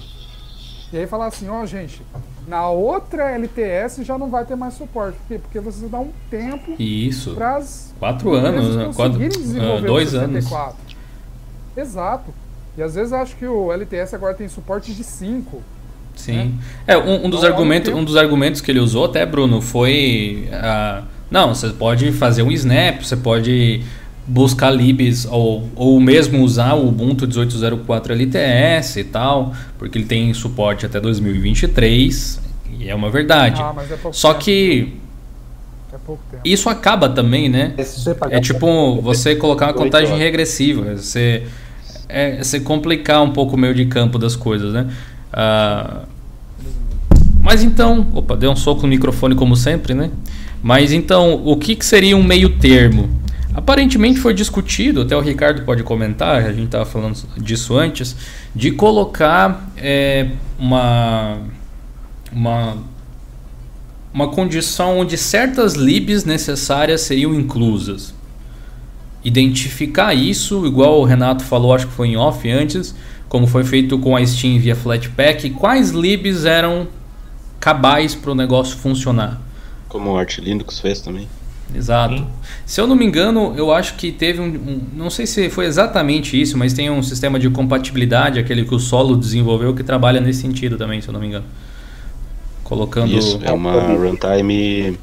E aí falar assim, ó gente, na outra LTS já não vai ter mais suporte. Por quê? Porque você dá um tempo isso. para as Quatro anos, né? Quatro, ah, dois anos. Exato. E às vezes eu acho que o LTS agora tem suporte de 5. Sim. É, um, um dos Então, argumentos, ao mesmo um dos argumentos que ele usou até, Bruno, foi. ah, não, você pode fazer um snap, você pode buscar libs ou, ou mesmo usar o Ubuntu 18.04 LTS e tal, porque ele tem suporte até 2023, e é uma verdade. Ah, mas é pouco Só tempo. que É pouco tempo. isso acaba também, né? Você pagar É tipo você colocar uma contagem regressiva. Você, é se complicar um pouco o meio de campo das coisas, né? Ah, mas então, opa, deu um soco no microfone como sempre, né? Mas então, o que, que seria um meio termo? Aparentemente foi discutido, até o Ricardo pode comentar, a gente estava falando disso antes, de colocar é, uma, uma, uma condição onde certas libs necessárias seriam inclusas. Identificar isso, igual o Renato falou, acho que foi em off antes, como foi feito com a Steam via Flatpak, quais libs eram cabais para o negócio funcionar. Como o Arch Linux fez também. Exato. Sim. Se eu não me engano, eu acho que teve um, um, Não sei se foi exatamente isso, mas tem um sistema de compatibilidade, aquele que o Solo desenvolveu, que trabalha nesse sentido também, se eu não me engano. Colocando. Isso, é uma runtime.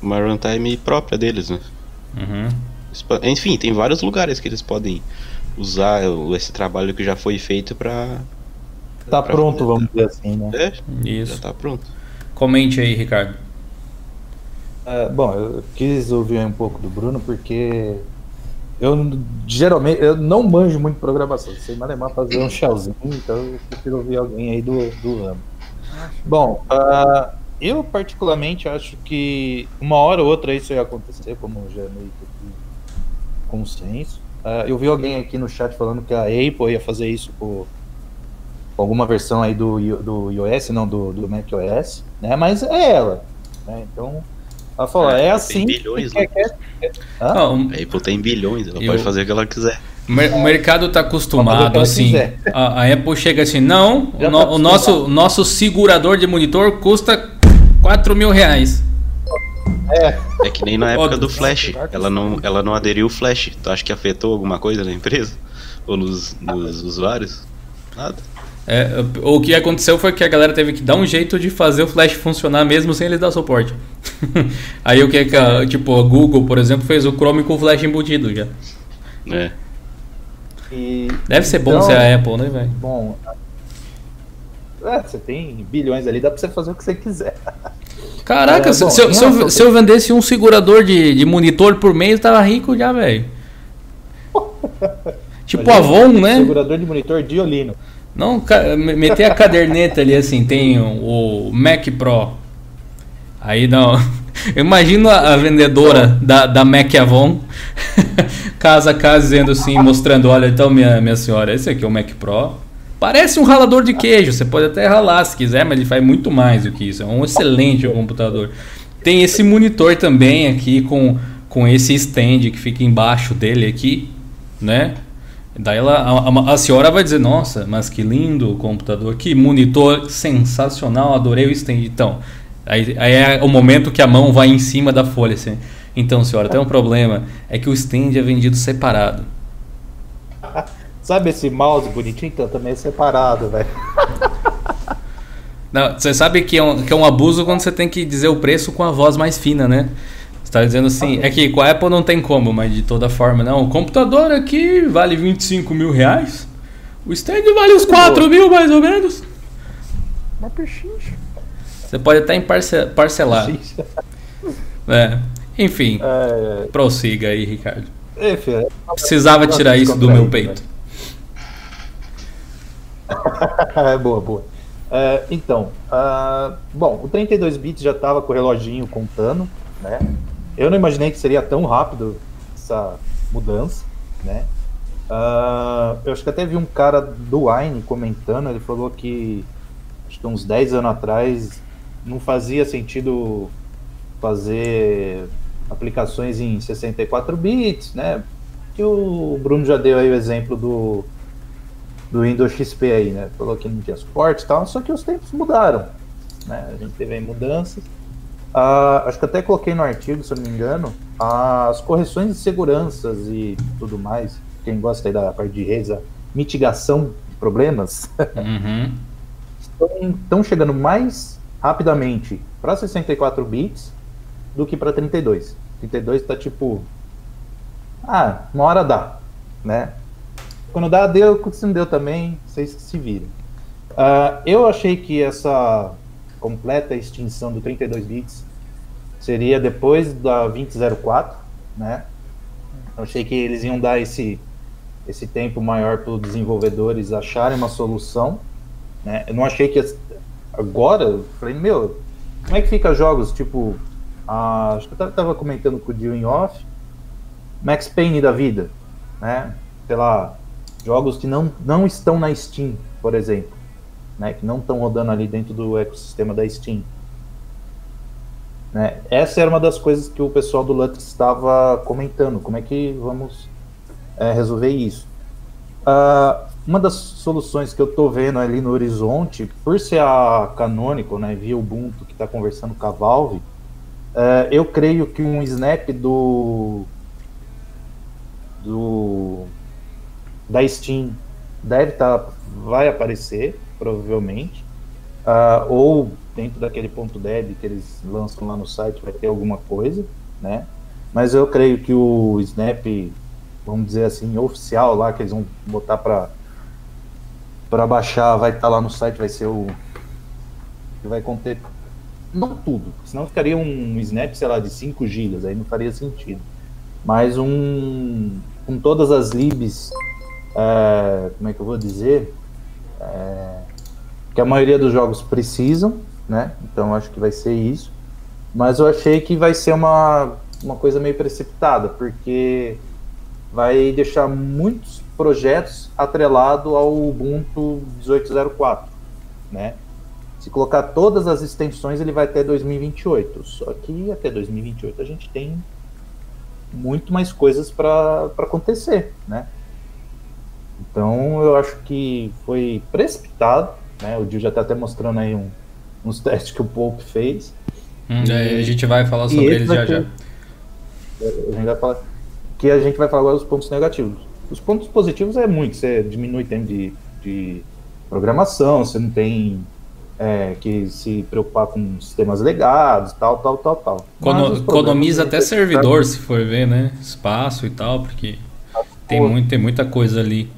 Uma runtime própria deles, né? Uhum. Enfim, tem vários lugares que eles podem usar esse trabalho que já foi feito para Tá pra pronto, fazer. vamos dizer assim, né? É, Isso. já tá pronto. Comente aí, Ricardo. Uh, bom, eu quis ouvir um pouco do Bruno porque eu geralmente eu não manjo muito programação. Sei malemar fazer um shellzinho, então eu prefiro ouvir alguém aí do, do ramo. Bom, uh, eu particularmente acho que uma hora ou outra isso ia acontecer, como já é meio que consenso. Uh, eu vi alguém aqui no chat falando que a Apple ia fazer isso por alguma versão aí do, do iOS, não do, do macOS, né? Mas é ela. Né? Então, ela falou, é, é assim. Tem bilhões, né? quer, quer... A Apple tem bilhões, ela eu... pode fazer o que ela quiser. O mercado está acostumado assim. A, a, Apple chega assim, não, o, no, tá o nosso, nosso segurador de monitor custa 4 mil reais. É. é que nem na época do Flash. Ela não, ela não aderiu o Flash. Tu acha que afetou alguma coisa na empresa? Ou nos, nos usuários? Nada. É, o que aconteceu foi que a galera teve que dar um jeito de fazer o Flash funcionar mesmo sem ele dar suporte. Aí o que é que a, tipo, a Google, por exemplo, fez o Chrome com o Flash embutido já. É. E, Deve ser então, bom ser a Apple, né, velho? Bom. É, você tem bilhões ali, dá pra você fazer o que você quiser. Caraca, é, se, bom, se, eu, se, eu, se, eu, vendesse um segurador de, de monitor por mês, eu tava rico já, velho. tipo Avon, né? Segurador de monitor Diolino. Não, meter a caderneta ali assim, tem o Mac Pro. Aí não. Imagina a vendedora da, da Mac Avon casa a casa dizendo assim, mostrando, olha, então minha, minha senhora, esse aqui é o Mac Pro. Parece um ralador de queijo, você pode até ralar se quiser, mas ele faz muito mais do que isso. É um excelente computador. Tem esse monitor também aqui com, com esse stand que fica embaixo dele aqui, né? Daí ela, a, a, senhora vai dizer, nossa, mas que lindo o computador, que monitor sensacional, adorei o stand. Então, aí, aí, é o momento que a mão vai em cima da folha, assim. Então, senhora, tem um problema, é que o stand é vendido separado. Sabe esse mouse bonitinho? Então, também é separado, velho. Você sabe que é, um, que é um abuso quando você tem que dizer o preço com a voz mais fina, né? Está dizendo assim, é que com a Apple não tem como, mas de toda forma, não. O computador aqui vale 25 mil reais. O stand vale uns 4 mil, mais ou menos. Uma pechincha. Você pode até parcelar. parcelar. É. Enfim, é, é. prossiga aí, Ricardo. É, filho, Precisava tirar isso do meu peito. é boa, boa. É, então, uh, bom, o 32 bits já estava com o reloginho contando, né? Eu não imaginei que seria tão rápido essa mudança, né? Uh, eu acho que até vi um cara do Wine comentando, ele falou que acho que uns 10 anos atrás não fazia sentido fazer aplicações em 64 bits, né? Que o Bruno já deu aí o exemplo do, do Windows XP aí, né? Falou que não tinha suporte e tal, só que os tempos mudaram, né? A gente teve aí mudanças. Uh, acho que até coloquei no artigo, se eu não me engano, as correções de seguranças e tudo mais. Quem gosta aí da parte de redes, a mitigação de problemas, uhum. estão, chegando mais rapidamente para 64 bits do que para 32. 32 está tipo. Ah, uma hora dá, né? Quando dá, deu, quando não deu também, vocês se viram. Uh, eu achei que essa completa extinção do 32 bits seria depois da 2004, né? Eu achei que eles iam dar esse esse tempo maior para os desenvolvedores acharem uma solução. Né? Eu não achei que agora, eu falei, meu, como é que fica jogos tipo, acho que eu estava comentando com o Dio em off, Max Payne da vida, né? Sei lá, jogos que não, não estão na Steam, por exemplo, né? Que não estão rodando ali dentro do ecossistema da Steam. Né? Essa era uma das coisas que o pessoal do Lutz estava comentando. Como é que vamos é, resolver isso? Uh, uma das soluções que eu estou vendo ali no horizonte, por ser a Canonical, né, via Ubuntu, que está conversando com a Valve, uh, eu creio que um snap do, do da Steam deve estar, tá, vai aparecer, provavelmente, uh, ou dentro daquele ponto deb que eles lançam lá no site vai ter alguma coisa, né? Mas eu creio que o Snap, vamos dizer assim, oficial lá que eles vão botar para para baixar, vai estar tá lá no site, vai ser o vai conter não tudo, senão ficaria um Snap, sei lá, de 5 GB, aí não faria sentido. Mas um com todas as libs, é, como é que eu vou dizer? É, que a maioria dos jogos precisam, né? Então acho que vai ser isso. Mas eu achei que vai ser uma, uma coisa meio precipitada, porque vai deixar muitos projetos atrelados ao Ubuntu 18.04, né? Se colocar todas as extensões, ele vai até 2028. Só que até 2028 a gente tem muito mais coisas para acontecer, né? Então eu acho que foi precipitado, né? O Dio já está até mostrando aí um, uns testes que o Pope fez. Hum, e, a gente vai falar sobre eles já já. A gente vai falar, que a gente vai falar agora dos pontos negativos. Os pontos positivos é muito, você diminui tempo de, de programação, você não tem é, que se preocupar com sistemas legados, tal, tal, tal, tal. Econo economiza até servidor, se for ver, né? Espaço e tal, porque tem, muito, tem muita coisa ali.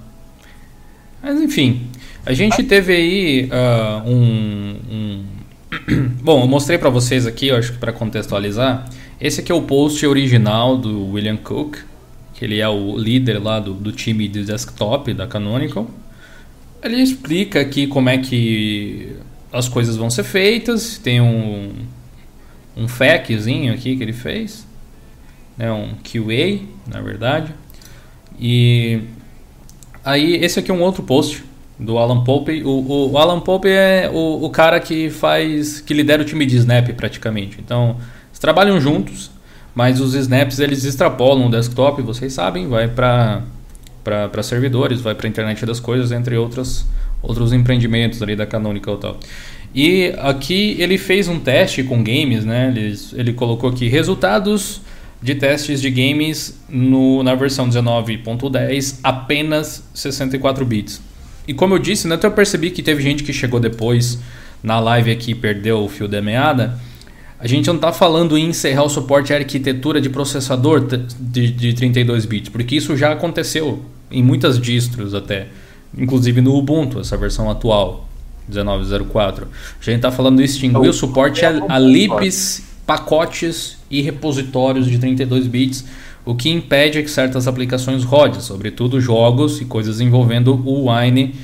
Mas enfim, a gente teve aí uh, um, um Bom, eu mostrei para vocês aqui, eu acho que para contextualizar. Esse aqui é o post original do William Cook, que ele é o líder lá do, do time de desktop da Canonical. Ele explica aqui como é que as coisas vão ser feitas. Tem um, um FAQzinho aqui que ele fez, né, um QA, na verdade. E aí esse aqui é um outro post do Alan Pope. O, o, Alan Pope é o, o, cara que faz, que lidera o time de Snap praticamente. Então, eles trabalham juntos, mas os snaps eles extrapolam o desktop, vocês sabem, vai para para servidores, vai para a internet das coisas, entre outras outros empreendimentos ali da Canonical e tal. E aqui ele fez um teste com games, né? Ele, ele colocou aqui resultados de testes de games no, na versão 19.10 apenas 64 bits. E como eu disse, né, eu percebi que teve gente que chegou depois na live aqui e perdeu o fio da meada. A gente não está falando em encerrar o suporte à arquitetura de processador de, de 32 bits, porque isso já aconteceu em muitas distros até, inclusive no Ubuntu, essa versão atual, 19.04. A gente está falando de extinguir o suporte a, a libs, pacotes e repositórios de 32 bits o que impede que certas aplicações rodem, sobretudo jogos e coisas envolvendo o Wine.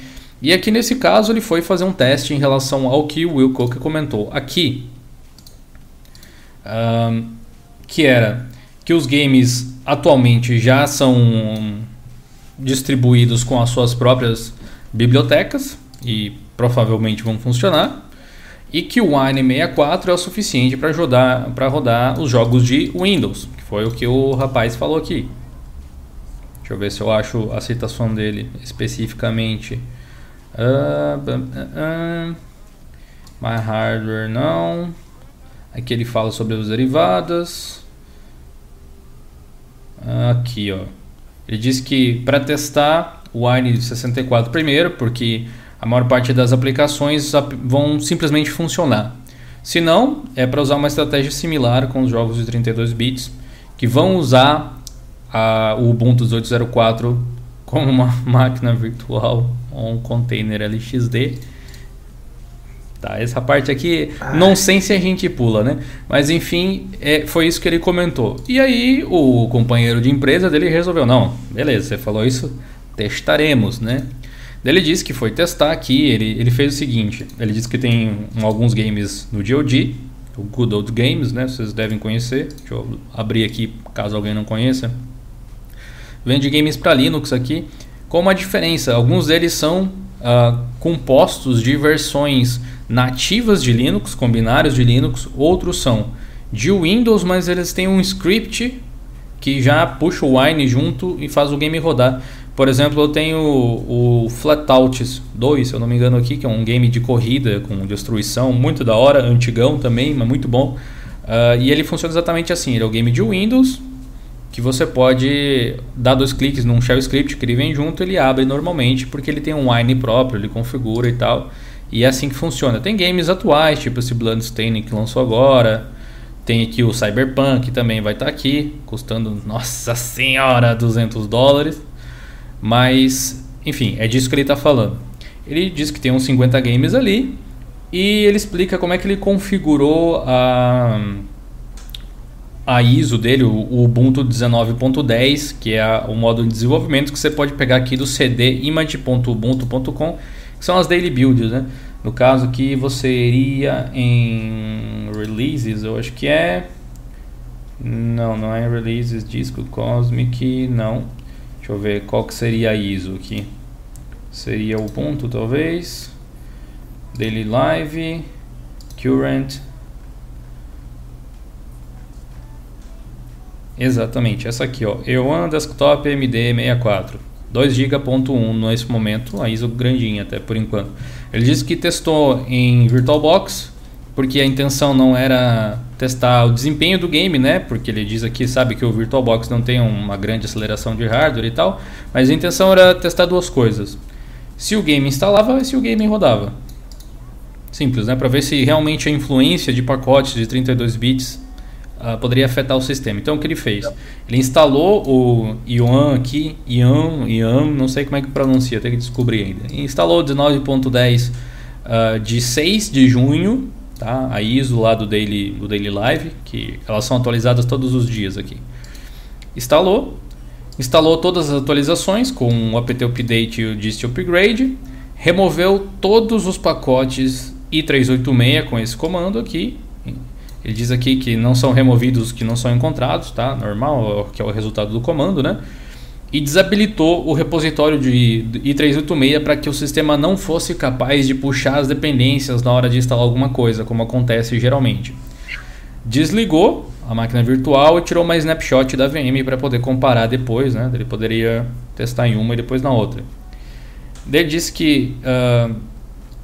E aqui nesse caso ele foi fazer um teste em relação ao que o Will Cook comentou aqui, um, que era que os games atualmente já são distribuídos com as suas próprias bibliotecas e provavelmente vão funcionar e que o Wine 64 é o suficiente para rodar, rodar os jogos de Windows, foi o que o rapaz falou aqui. Deixa eu ver se eu acho a citação dele especificamente. Uh, uh, uh, my hardware não. Aqui ele fala sobre as derivadas. Aqui, ó. Ele diz que para testar o Wine 64 primeiro, porque a maior parte das aplicações vão simplesmente funcionar. Se não, é para usar uma estratégia similar com os jogos de 32 bits, que vão usar a, o Ubuntu 18.04 como uma máquina virtual ou um container LXD. Tá, essa parte aqui, Ai. não sei se a gente pula, né? Mas enfim, é, foi isso que ele comentou. E aí o companheiro de empresa dele resolveu, não, beleza, você falou isso, testaremos, né? Ele disse que foi testar aqui, ele, ele fez o seguinte, ele disse que tem alguns games no GOG, o Good Old Games, né? Vocês devem conhecer. Deixa eu abrir aqui, caso alguém não conheça. Vende games para Linux aqui. Com uma diferença, alguns deles são uh, compostos de versões nativas de Linux, com binários de Linux, outros são de Windows, mas eles têm um script que já puxa o Wine junto e faz o game rodar. Por exemplo, eu tenho o, o Flatout 2, se eu não me engano aqui, que é um game de corrida com destruição, muito da hora, antigão também, mas muito bom. Uh, e ele funciona exatamente assim, ele é um game de Windows, que você pode dar dois cliques num shell script que ele vem junto, ele abre normalmente, porque ele tem um wine próprio, ele configura e tal. E é assim que funciona. Tem games atuais, tipo esse Bloodstained que lançou agora. Tem aqui o Cyberpunk, que também vai estar tá aqui, custando, nossa senhora, 200 dólares. Mas, enfim, é disso que ele está falando. Ele diz que tem uns 50 games ali e ele explica como é que ele configurou a, a ISO dele, o Ubuntu 19.10, que é o modo de desenvolvimento que você pode pegar aqui do cd image.ubuntu.com, que são as daily builds, né? No caso aqui você iria em releases, eu acho que é não, não é releases disco cosmic, não. Deixa eu ver qual que seria a ISO aqui. Seria o ponto talvez. Daily Live. Current. Exatamente, essa aqui ó. E1 Desktop MD64. 2 GB.1 nesse momento, a ISO grandinha até por enquanto. Ele disse que testou em VirtualBox porque a intenção não era testar o desempenho do game, né? Porque ele diz aqui, sabe que o VirtualBox não tem uma grande aceleração de hardware e tal, mas a intenção era testar duas coisas: se o game instalava e se o game rodava. Simples, né? Para ver se realmente a influência de pacotes de 32 bits uh, poderia afetar o sistema. Então o que ele fez? Ele instalou o Ion aqui, Ion, Ion, não sei como é que pronuncia, tem que descobrir ainda. Instalou 19.10 uh, de 6 de junho tá? A ISO lá do Daily, do Daily Live, que elas são atualizadas todos os dias aqui. Instalou, instalou todas as atualizações com o apt update e o dist upgrade, removeu todos os pacotes i386 com esse comando aqui. Ele diz aqui que não são removidos os que não são encontrados, tá? Normal, que é o resultado do comando, né? E desabilitou o repositório de i386 para que o sistema não fosse capaz de puxar as dependências na hora de instalar alguma coisa, como acontece geralmente. Desligou a máquina virtual e tirou uma snapshot da VM para poder comparar depois, né? Ele poderia testar em uma e depois na outra. Ele disse que uh,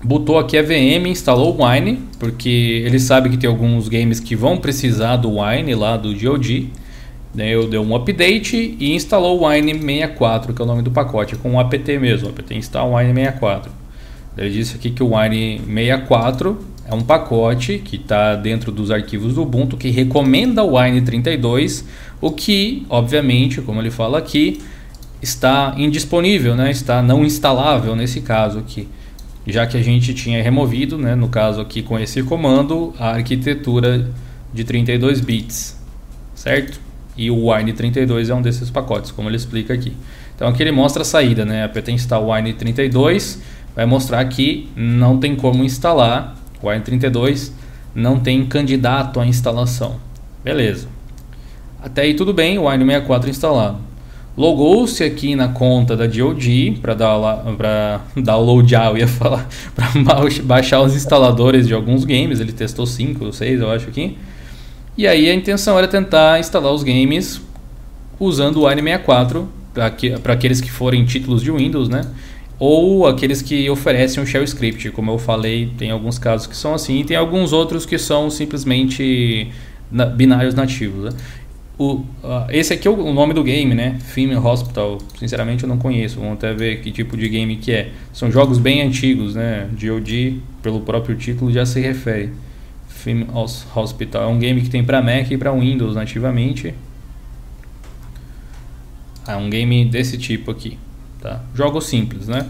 botou aqui a VM, instalou o Wine, porque ele sabe que tem alguns games que vão precisar do Wine lá do GOG eu deu um update e instalou o Wine 64, que é o nome do pacote, com o apt mesmo, apt install Wine 64. Ele disse aqui que o Wine 64 é um pacote que está dentro dos arquivos do Ubuntu que recomenda o Wine 32, o que, obviamente, como ele fala aqui, está indisponível, né? está não instalável nesse caso aqui, já que a gente tinha removido, né? no caso aqui com esse comando, a arquitetura de 32 bits, certo? E o Wine32 é um desses pacotes, como ele explica aqui. Então aqui ele mostra a saída, né? Aperta instalar o Wine32, vai mostrar que não tem como instalar. O Wine32 não tem candidato à instalação. Beleza. Até aí tudo bem, o Wine64 instalado. Logou-se aqui na conta da GOG para para downloadar, eu ia falar, para baixar os instaladores de alguns games. Ele testou 5 ou 6, eu acho aqui. E aí a intenção era tentar instalar os games usando o Wine 64 para aqueles que forem títulos de Windows, né? Ou aqueles que oferecem um shell script, como eu falei, tem alguns casos que são assim, e tem alguns outros que são simplesmente na, binários nativos. Né? O, uh, esse aqui é o, o, nome do game, né? Film Hospital. Sinceramente eu não conheço. Vamos até ver que tipo de game que é. São jogos bem antigos, né? GOG, pelo próprio título, já se refere. Film Hospital. É um game que tem para Mac e para Windows nativamente. É um game desse tipo aqui, tá? Jogo simples, né?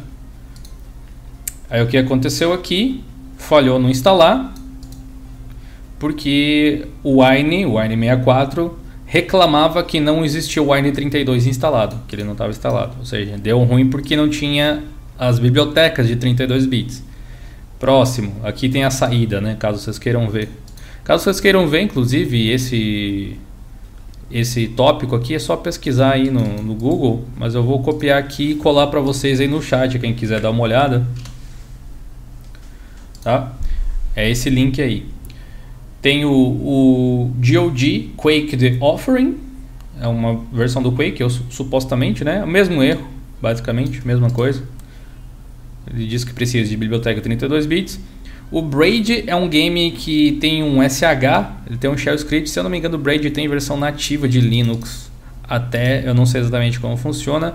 Aí o que aconteceu aqui? Falhou no instalar, porque o Wine, o Wine 64, reclamava que não existia o Wine32 instalado, que ele não estava instalado. Ou seja, deu ruim porque não tinha as bibliotecas de 32 bits. Próximo, aqui tem a saída, né? Caso vocês queiram ver. Caso vocês queiram ver, inclusive, esse esse tópico aqui, é só pesquisar aí no, no Google, mas eu vou copiar aqui e colar para vocês aí no chat, quem quiser dar uma olhada. Tá? É esse link aí. Tem o, o GOG Quake The Offering, é uma versão do Quake, eu, supostamente, né? O mesmo erro, basicamente, mesma coisa. Ele diz que precisa de biblioteca 32 bits. O Braid é um game que tem um SH, ele tem um shell script, se eu não me engano o Braid tem versão nativa de Linux, até eu não sei exatamente como funciona.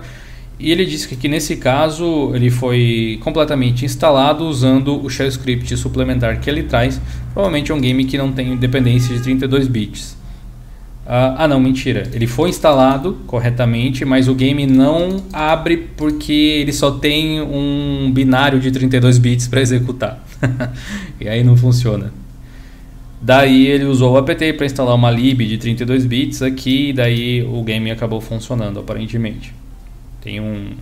E ele disse que aqui nesse caso ele foi completamente instalado usando o shell script suplementar que ele traz. Provavelmente é um game que não tem dependência de 32 bits. Uh, ah não, mentira. Ele foi instalado corretamente, mas o game não abre porque ele só tem um binário de 32 bits para executar. e aí não funciona. Daí ele usou o apt para instalar uma lib de 32 bits aqui, e daí o game acabou funcionando aparentemente. Tem um,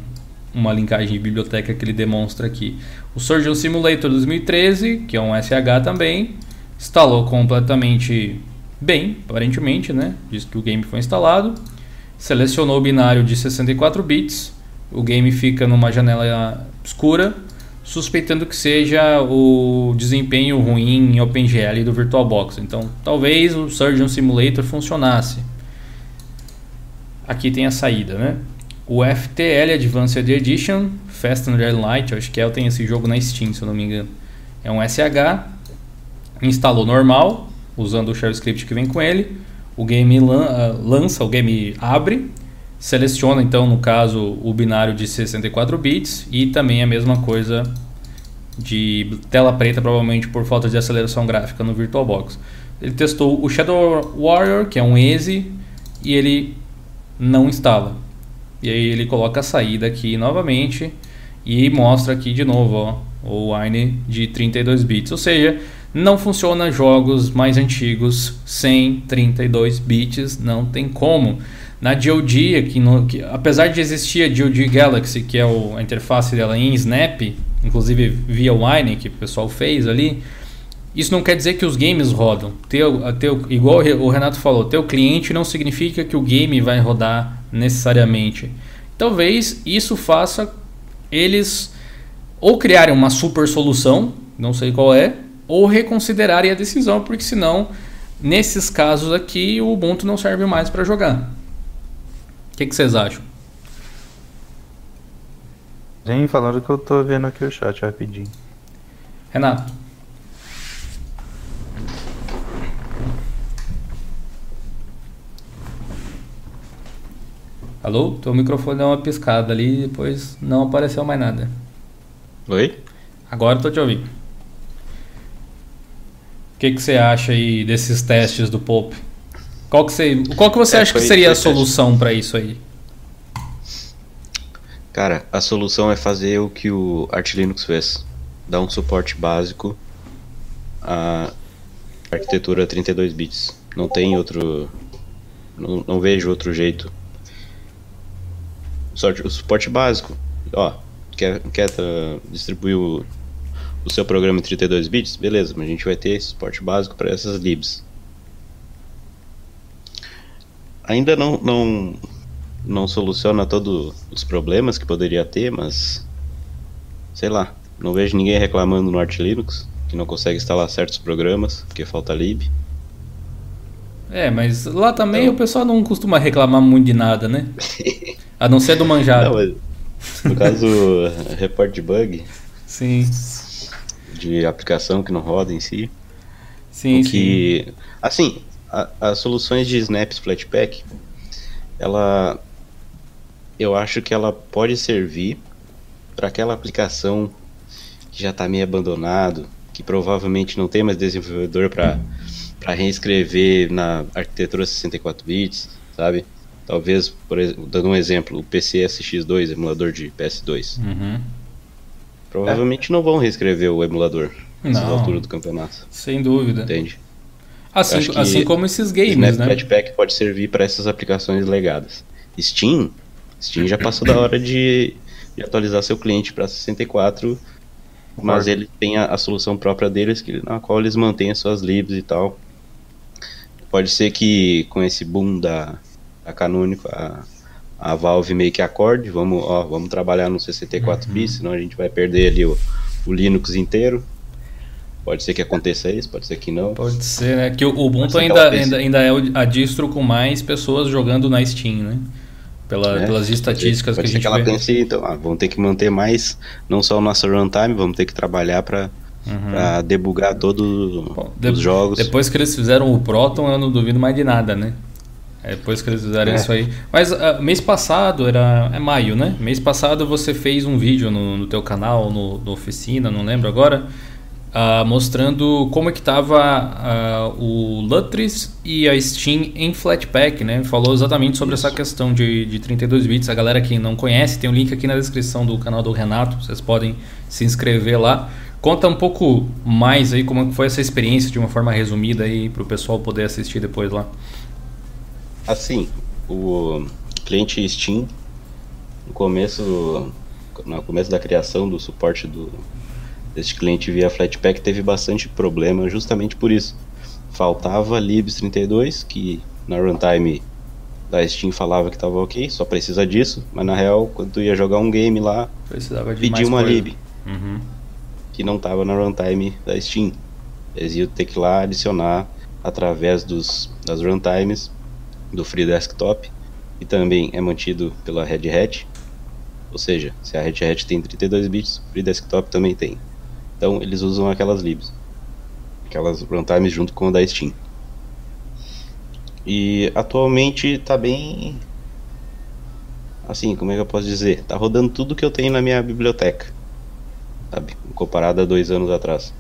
uma linkagem de biblioteca que ele demonstra aqui. O Surgeon Simulator 2013, que é um SH também, instalou completamente bem, aparentemente, né? Diz que o game foi instalado. Selecionou o binário de 64 bits. O game fica numa janela escura, suspeitando que seja o desempenho ruim em OpenGL do VirtualBox. Então, talvez o Surgeon Simulator funcionasse. Aqui tem a saída, né? O FTL Advanced Edition, Fast and Red Light, acho que é, tem esse jogo na Steam, se eu não me engano. É um SH, instalou normal, usando o shell script que vem com ele. O game lan ah, lança, o game abre, seleciona então no caso o binário de 64 bits e também a mesma coisa de tela preta, provavelmente por falta de aceleração gráfica no VirtualBox. Ele testou o Shadow Warrior, que é um EASY, e ele não instala. E aí ele coloca a saída aqui novamente e mostra aqui de novo ó, o Wine de 32 bits. Ou seja, não funciona jogos mais antigos sem 32 bits, não tem como. Na GOG, aqui no, que, apesar de existir a GOG Galaxy, que é o, a interface dela em Snap, inclusive via Wine, que o pessoal fez ali, isso não quer dizer que os games rodam. Teu, teu, igual o Renato falou, teu cliente não significa que o game vai rodar necessariamente. Talvez isso faça eles ou criarem uma super solução, não sei qual é, ou reconsiderarem a decisão, porque senão, nesses casos aqui, o Ubuntu não serve mais para jogar. O que, que, vocês acham? Vem falando que eu tô vendo aqui o chat rapidinho. Renato. Alô? Teu microfone deu uma piscada ali e depois não apareceu mais nada. Oi? Agora eu tô te ouvindo. O que, que você acha aí desses testes do Pope? Qual que você, qual que você é, acha que seria a solução para isso aí? Cara, a solução é fazer o que o Arch Linux fez. Dar um suporte básico à arquitetura 32 bits. Não tem outro... Não, não vejo outro jeito o suporte básico. Ó, quer, quer distribuir o, o seu programa em 32 bits? Beleza, mas a gente vai ter suporte básico para essas libs. Ainda não, não, não soluciona todos os problemas que poderia ter, mas sei lá, não vejo ninguém reclamando no Arch Linux que não consegue instalar certos programas porque falta lib. É, mas lá também então... o pessoal não costuma reclamar muito de nada, né? A não ser do manjado. Não, mas no caso, report de bug. Sim. De aplicação que não roda em si. Sim, que, sim. Assim, a, as soluções de Snap Flatpak, ela. Eu acho que ela pode servir para aquela aplicação que já está meio abandonado, que provavelmente não tem mais desenvolvedor para reescrever na arquitetura 64 bits, sabe? Talvez, por, dando um exemplo, o PC SX2, emulador de PS2. Uhum. Provavelmente é. não vão reescrever o emulador nessa altura do campeonato. Sem dúvida. Entende? Assim, assim como esses games, Snap né? Flatpak pode servir para essas aplicações legadas. Steam, Steam já passou da hora de, de atualizar seu cliente para 64, mas ele tem a, a, solução própria deles, que, na qual eles mantêm as suas libs e tal. Pode ser que com esse boom da, da Canônico, a, a Valve meio que acorde, vamos, ó, vamos trabalhar no 64 uhum. bits, senão a gente vai perder ali o, o Linux inteiro. Pode ser que aconteça isso, pode ser que não. Pode ser, né? Que o Ubuntu ainda, ainda, ainda é a distro com mais pessoas jogando na Steam, né? Pela, é, pelas estatísticas pode que a gente que ela pense, então, ah, vamos ter que manter mais, não só o nosso runtime, vamos ter que trabalhar para uhum. Pra debugar todos os jogos. Depois que eles fizeram o Proton, eu não duvido mais de nada, né? É depois que eles fizeram é. isso aí. Mas uh, mês passado, era é maio, né? Mês passado você fez um vídeo no, no teu canal, no, no Oficina, não lembro agora, uh, mostrando como é que estava uh, o Lutris e a Steam em Flatpak, né? Falou exatamente sobre Isso. essa questão de, de 32 bits. A galera que não conhece, tem um link aqui na descrição do canal do Renato, vocês podem se inscrever lá. Conta um pouco mais aí como foi essa experiência de uma forma resumida aí para o pessoal poder assistir depois lá. Assim, o cliente Steam, no começo, no começo da criação do suporte do, deste cliente via Flatpak teve bastante problema justamente por isso. Faltava libs32, que na runtime da Steam falava que estava ok, só precisa disso, mas na real, quando tu ia jogar um game lá, Precisava de pedia uma coisa. lib uhum. que não estava na runtime da Steam. Eles iam ter que ir lá adicionar através dos, das runtimes do Free Desktop e também é mantido pela Red Hat. Ou seja, se a Red Hat tem 32 bits, o Free Desktop também tem. Então eles usam aquelas libs, aquelas runtimes junto com a da Steam. E atualmente está bem assim, como é que eu posso dizer? Tá rodando tudo que eu tenho na minha biblioteca. Sabe? Comparado a dois anos atrás.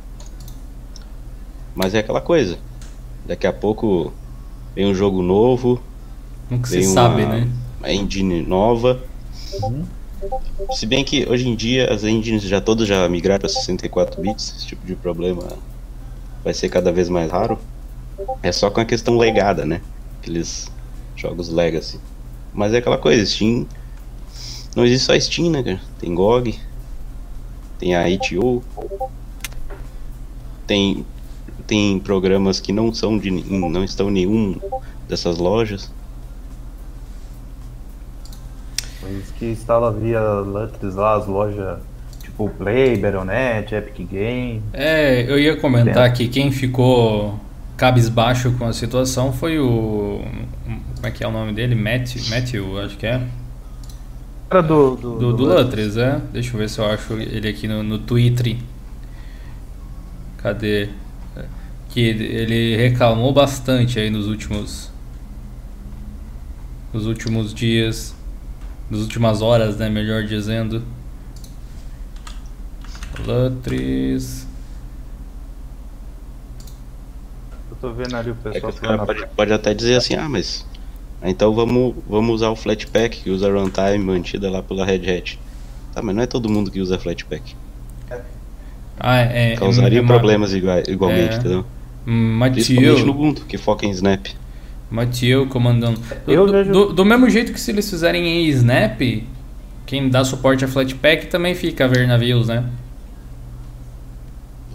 Mas é aquela coisa. Daqui a pouco vem um jogo novo. Nunca se sabe, né? Uma engine nova. Uhum. Se bem que hoje em dia as engines já todas já migraram para 64 bits, esse tipo de problema vai ser cada vez mais raro. É só com a questão legada, né? Aqueles jogos legacy. Mas é aquela coisa, Steam. Não existe só Steam, né, cara? Tem GOG, tem a itch.io, tem tem programas que não são de não estão em nenhum dessas lojas. Mas que instala via Lutris lá, as lojas tipo Play, Battle.net, Epic Game. É, eu ia comentar que quem ficou cabisbaixo com a situação foi o. Como é que é o nome dele? Matthew, Matthew acho que é. Era do. Do, do, do Lutris, é? Deixa eu ver se eu acho ele aqui no, no Twitter. Cadê? Que ele reclamou bastante aí nos últimos. Nos últimos dias das últimas horas, né? Melhor dizendo. Lutris. Eu tô vendo ali o pessoal. É pode, pode, até dizer assim, ah, mas. Então vamos, vamos usar o Flatpak, que usa runtime mantida lá pela Red Hat. Tá, mas não é todo mundo que usa Flatpak. Ah, é. Causaria é, problemas igual, igualmente, é, entendeu? Mathieu. No Ubuntu, que foca em Snap. Mathieu comandando. Do, vejo... do, do, mesmo jeito que se eles fizerem em Snap, quem dá suporte a Flatpak também fica a ver navios, né?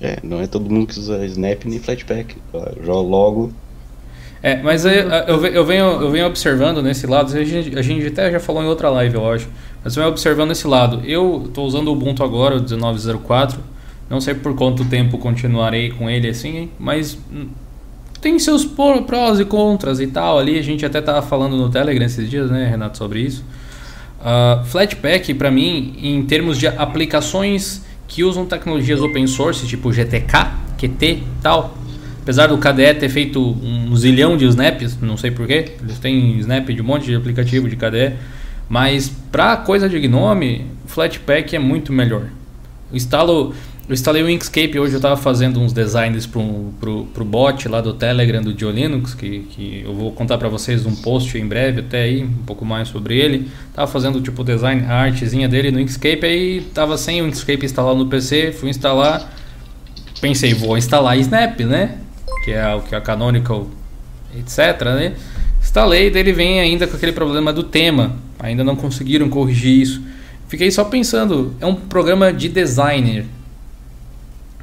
É, não é todo mundo que usa Snap nem Flatpak. Já logo. É, mas eu, eu, eu, venho, eu venho observando nesse lado, a gente, a gente até já falou em outra live, eu acho. Mas eu venho observando esse lado. Eu estou usando o Ubuntu agora, o 1904. Não sei por quanto tempo continuarei com ele assim, mas tem seus prós e contras e tal ali. A gente até tava falando no Telegram esses dias, né, Renato, sobre isso. Uh, Flatpak, para mim, em termos de aplicações que usam tecnologias open source, tipo GTK, QT tal, apesar do KDE ter feito um zilhão de snaps, não sei porquê, eles têm snap de um monte de aplicativo de KDE, mas para coisa de Gnome, Flatpak é muito melhor. Instalo eu instalei o Inkscape hoje, eu estava fazendo uns designs para pro bot lá do Telegram do Diolinux, que, que eu vou contar para vocês um post em breve até aí, um pouco mais sobre ele. Tava fazendo tipo design, a artezinha dele no Inkscape, aí tava sem o Inkscape instalado no PC, fui instalar, pensei, vou instalar Snap, né? que é o que é a Canonical, etc. Né? Instalei, daí ele vem ainda com aquele problema do tema. Ainda não conseguiram corrigir isso. Fiquei só pensando, é um programa de designer.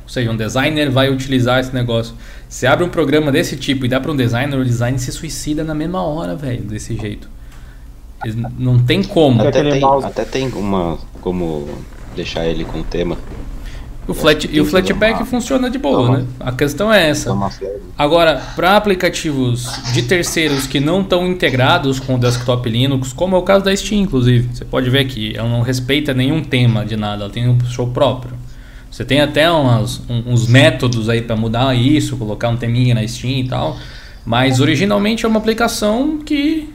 Ou seja, um designer vai utilizar esse negócio. Você abre um programa desse tipo e dá para um designer, o design se suicida na mesma hora, velho, desse jeito. Não tem como. Até tem, até tem uma como deixar ele com o tema. O flat, e o Flatpak funciona de boa, né? A questão é essa. Agora, para aplicativos de terceiros que não estão integrados com o desktop Linux, como é o caso da Steam, inclusive, você pode ver que ela não respeita nenhum tema de nada, ela tem um show próprio. Você tem até umas, uns métodos aí para mudar isso, colocar um teminha na Steam e tal, mas originalmente é uma aplicação que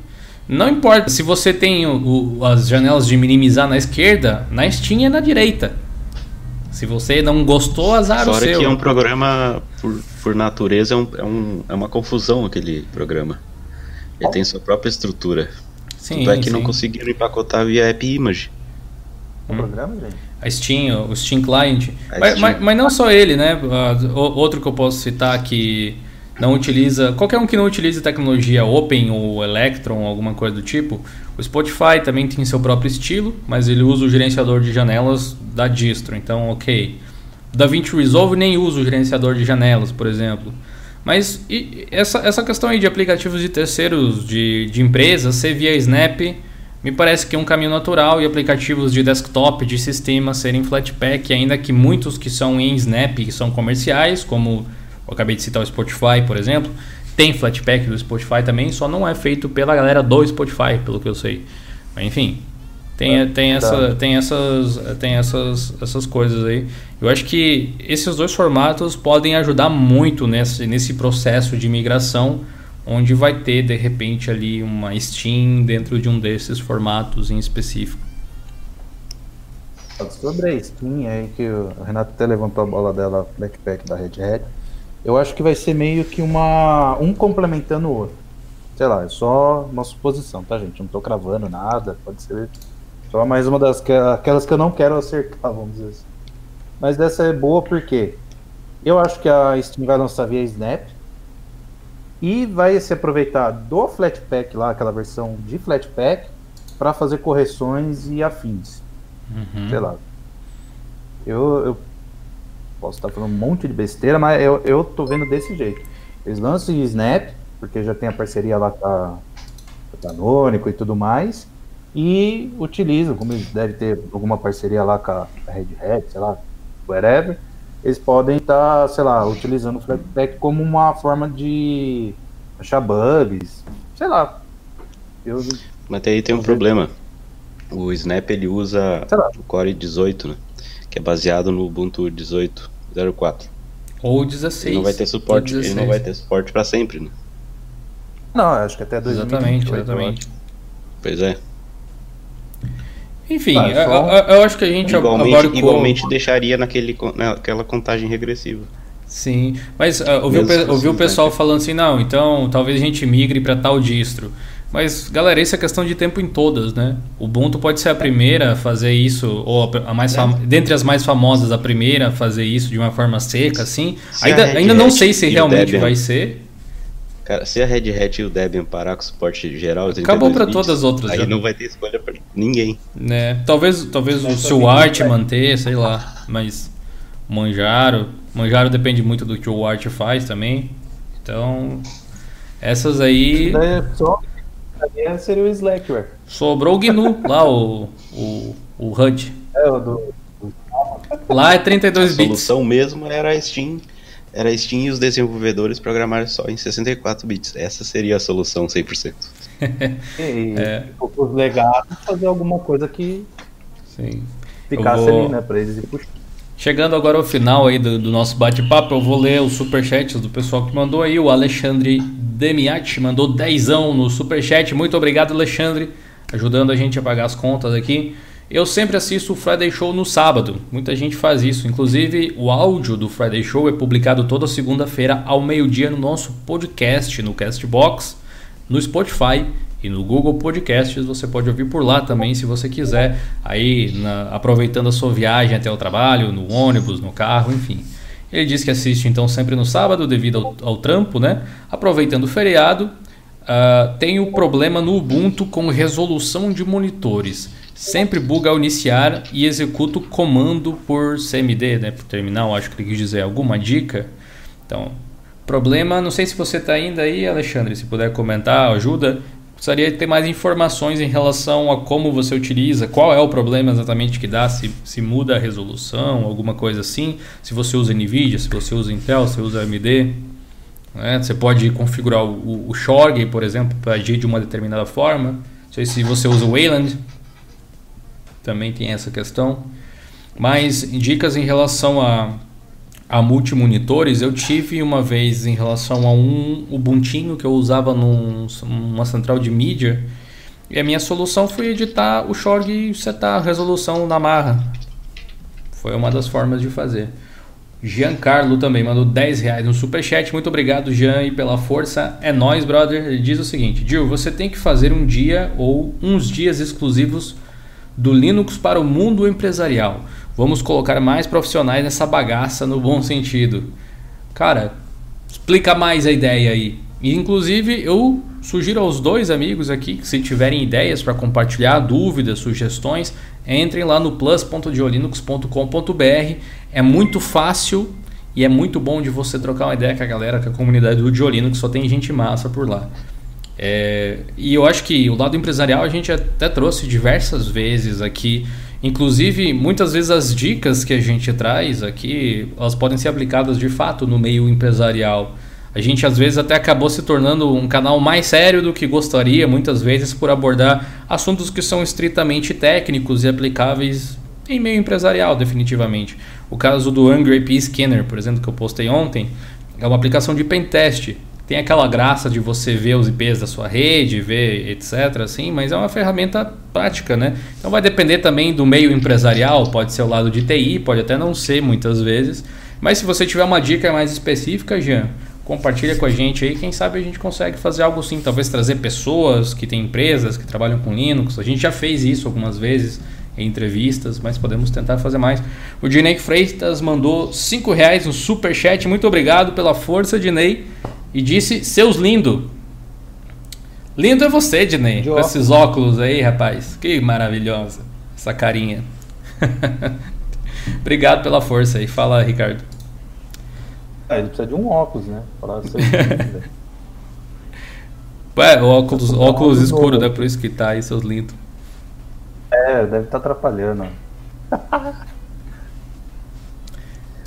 não importa se você tem o, o, as janelas de minimizar na esquerda, na Steam é na direita. Se você não gostou, azar Fora o seu. que é um programa, por, por natureza, é, um, é, um, é uma confusão aquele programa. Ele tem sua própria estrutura. Sim, Tudo é que sim. não conseguiram empacotar via App Image. Hum. programa, gente? A Steam, o Steam Client. Mas, Steam. Mas, mas, não só ele, né? Uh, outro que eu posso citar que não utiliza. Qualquer um que não utilize tecnologia Open ou Electron, alguma coisa do tipo. O Spotify também tem seu próprio estilo, mas ele usa o gerenciador de janelas da distro, então ok. O DaVinci Resolve nem usa o gerenciador de janelas, por exemplo. Mas essa, essa questão aí de aplicativos de terceiros, de, de empresas, ser via Snap, me parece que é um caminho natural e aplicativos de desktop, de sistema, serem Flatpak, ainda que muitos que são em Snap, que são comerciais, como eu acabei de citar o Spotify, por exemplo, tem Flatpak do Spotify também, só não é feito pela galera do Spotify, pelo que eu sei. Mas enfim, tem, é, tem, essa, tem, essas, tem essas, essas coisas aí. Eu acho que esses dois formatos podem ajudar muito nesse, nesse processo de migração, onde vai ter de repente ali uma Steam dentro de um desses formatos em específico. Sobre a Steam aí que o Renato até levantou a bola dela, backpack da Red Hat, eu acho que vai ser meio que uma um complementando o outro. Sei lá, é só uma suposição, tá gente? Não tô cravando nada, pode ser só mais uma das que, aquelas que eu não quero acertar, vamos dizer assim. Mas dessa é boa porque eu acho que a Steam vai lançar via Snap e vai se aproveitar do Flatpak lá, aquela versão de Flatpak, para fazer correções e afins. Uhum. Sei lá. Eu, eu posso estar falando um monte de besteira, mas eu, eu tô vendo desse jeito. Eles lançam Snap, porque já tem a parceria lá com a Canônico e tudo mais e utilizam, como eles devem ter alguma parceria lá com a Red Hat, sei lá, whatever, eles podem estar, tá, sei lá, utilizando o Flatpak como uma forma de achar bugs, sei lá. Eu, Mas aí tem um problema. O Snap ele usa o Core 18, né? Que é baseado no Ubuntu 18.04. Ou 16. Ele não vai ter suporte, ele não vai ter suporte para sempre, né? Não, acho que até 2028. Exatamente, exatamente. Pois é. Enfim, eu, eu, acho que a gente igualmente, abarcou... igualmente deixaria naquele, naquela contagem regressiva. Sim, mas uh, ouviu, ouviu o pessoal falando assim, não, então talvez a gente migre para tal distro. Mas, galera, isso é questão de tempo em todas, né? O Ubuntu pode ser a primeira a fazer isso, ou a mais fam... dentre as mais famosas, a primeira a fazer isso de uma forma seca, assim. Se ainda ainda não sei se realmente vai ser. Cara, se a Red Hat e o Debian parar com o suporte geral, acabou para todas as outras. Aí já. não vai ter escolha para ninguém. Né? Talvez, talvez o seu Art manter, sei lá, mas Manjaro, Manjaro depende muito do que o Art faz também. Então, essas aí. Só seria o Slackware. Sobrou o GNU lá, o, o, o HUD. É, o do. Lá é 32 a bits. A solução mesmo era a Steam era a Steam e os desenvolvedores programar só em 64 bits. Essa seria a solução 100%. e, é. os legados fazer alguma coisa que Sim. ficasse vou... ali, né, pra eles puxando. Chegando agora ao final aí do, do nosso bate-papo, eu vou ler os superchats do pessoal que mandou aí. O Alexandre Demiati mandou dezão no superchat. Muito obrigado, Alexandre, ajudando a gente a pagar as contas aqui. Eu sempre assisto o Friday Show no sábado. Muita gente faz isso. Inclusive, o áudio do Friday Show é publicado toda segunda-feira ao meio-dia no nosso podcast, no Castbox, no Spotify e no Google Podcasts. Você pode ouvir por lá também, se você quiser, aí na, aproveitando a sua viagem até o trabalho, no ônibus, no carro, enfim. Ele diz que assiste então sempre no sábado devido ao, ao trampo, né? Aproveitando o feriado, uh, tem o problema no Ubuntu com resolução de monitores. Sempre buga ao iniciar e executa o comando por CMD, né? Por terminal, acho que ele quis dizer alguma dica. Então, problema, não sei se você está ainda aí, Alexandre, se puder comentar, ajuda. Gostaria de ter mais informações em relação a como você utiliza, qual é o problema exatamente que dá, se, se muda a resolução, alguma coisa assim. Se você usa NVIDIA, se você usa Intel, se usa AMD. Né? Você pode configurar o, o Shorg, por exemplo, para agir de uma determinada forma. Não sei se você usa o Wayland, também tem essa questão. Mas dicas em relação a a multimonitores, eu tive uma vez em relação a um Ubuntu que eu usava num, numa central de mídia. E a minha solução foi editar o Shorg e setar a resolução na marra. Foi uma das formas de fazer. Giancarlo também mandou 10 reais no superchat. Muito obrigado, Jean, e pela força. É nóis, brother. Ele diz o seguinte: Gil, você tem que fazer um dia ou uns dias exclusivos do Linux para o mundo empresarial. Vamos colocar mais profissionais nessa bagaça no bom sentido. Cara, explica mais a ideia aí. Inclusive, eu sugiro aos dois amigos aqui que, se tiverem ideias para compartilhar, dúvidas, sugestões, entrem lá no plus.diolinux.com.br. É muito fácil e é muito bom de você trocar uma ideia com a galera, com a comunidade do Diolinux, só tem gente massa por lá. É, e eu acho que o lado empresarial a gente até trouxe diversas vezes aqui Inclusive, muitas vezes as dicas que a gente traz aqui, elas podem ser aplicadas de fato no meio empresarial. A gente às vezes até acabou se tornando um canal mais sério do que gostaria, muitas vezes por abordar assuntos que são estritamente técnicos e aplicáveis em meio empresarial, definitivamente. O caso do Angry P Scanner, por exemplo, que eu postei ontem, é uma aplicação de pentest tem aquela graça de você ver os IPs da sua rede, ver etc. Assim, mas é uma ferramenta prática, né? Então vai depender também do meio empresarial, pode ser o lado de TI, pode até não ser muitas vezes. Mas se você tiver uma dica mais específica, Jean, compartilha com a gente aí, quem sabe a gente consegue fazer algo assim, talvez trazer pessoas que têm empresas que trabalham com Linux. A gente já fez isso algumas vezes em entrevistas, mas podemos tentar fazer mais. O Dinei Freitas mandou 5 reais no super chat. Muito obrigado pela força, Dinei e disse: Seus lindo. Lindo é você, Dinei, com esses óculos aí, rapaz. Que maravilhosa essa carinha. Obrigado pela força aí. Fala, Ricardo. É, ele precisa de um óculos, né? Falar Ué, o óculos, óculos escuro, né? Por isso que tá aí, seus lindos. É, deve estar tá atrapalhando.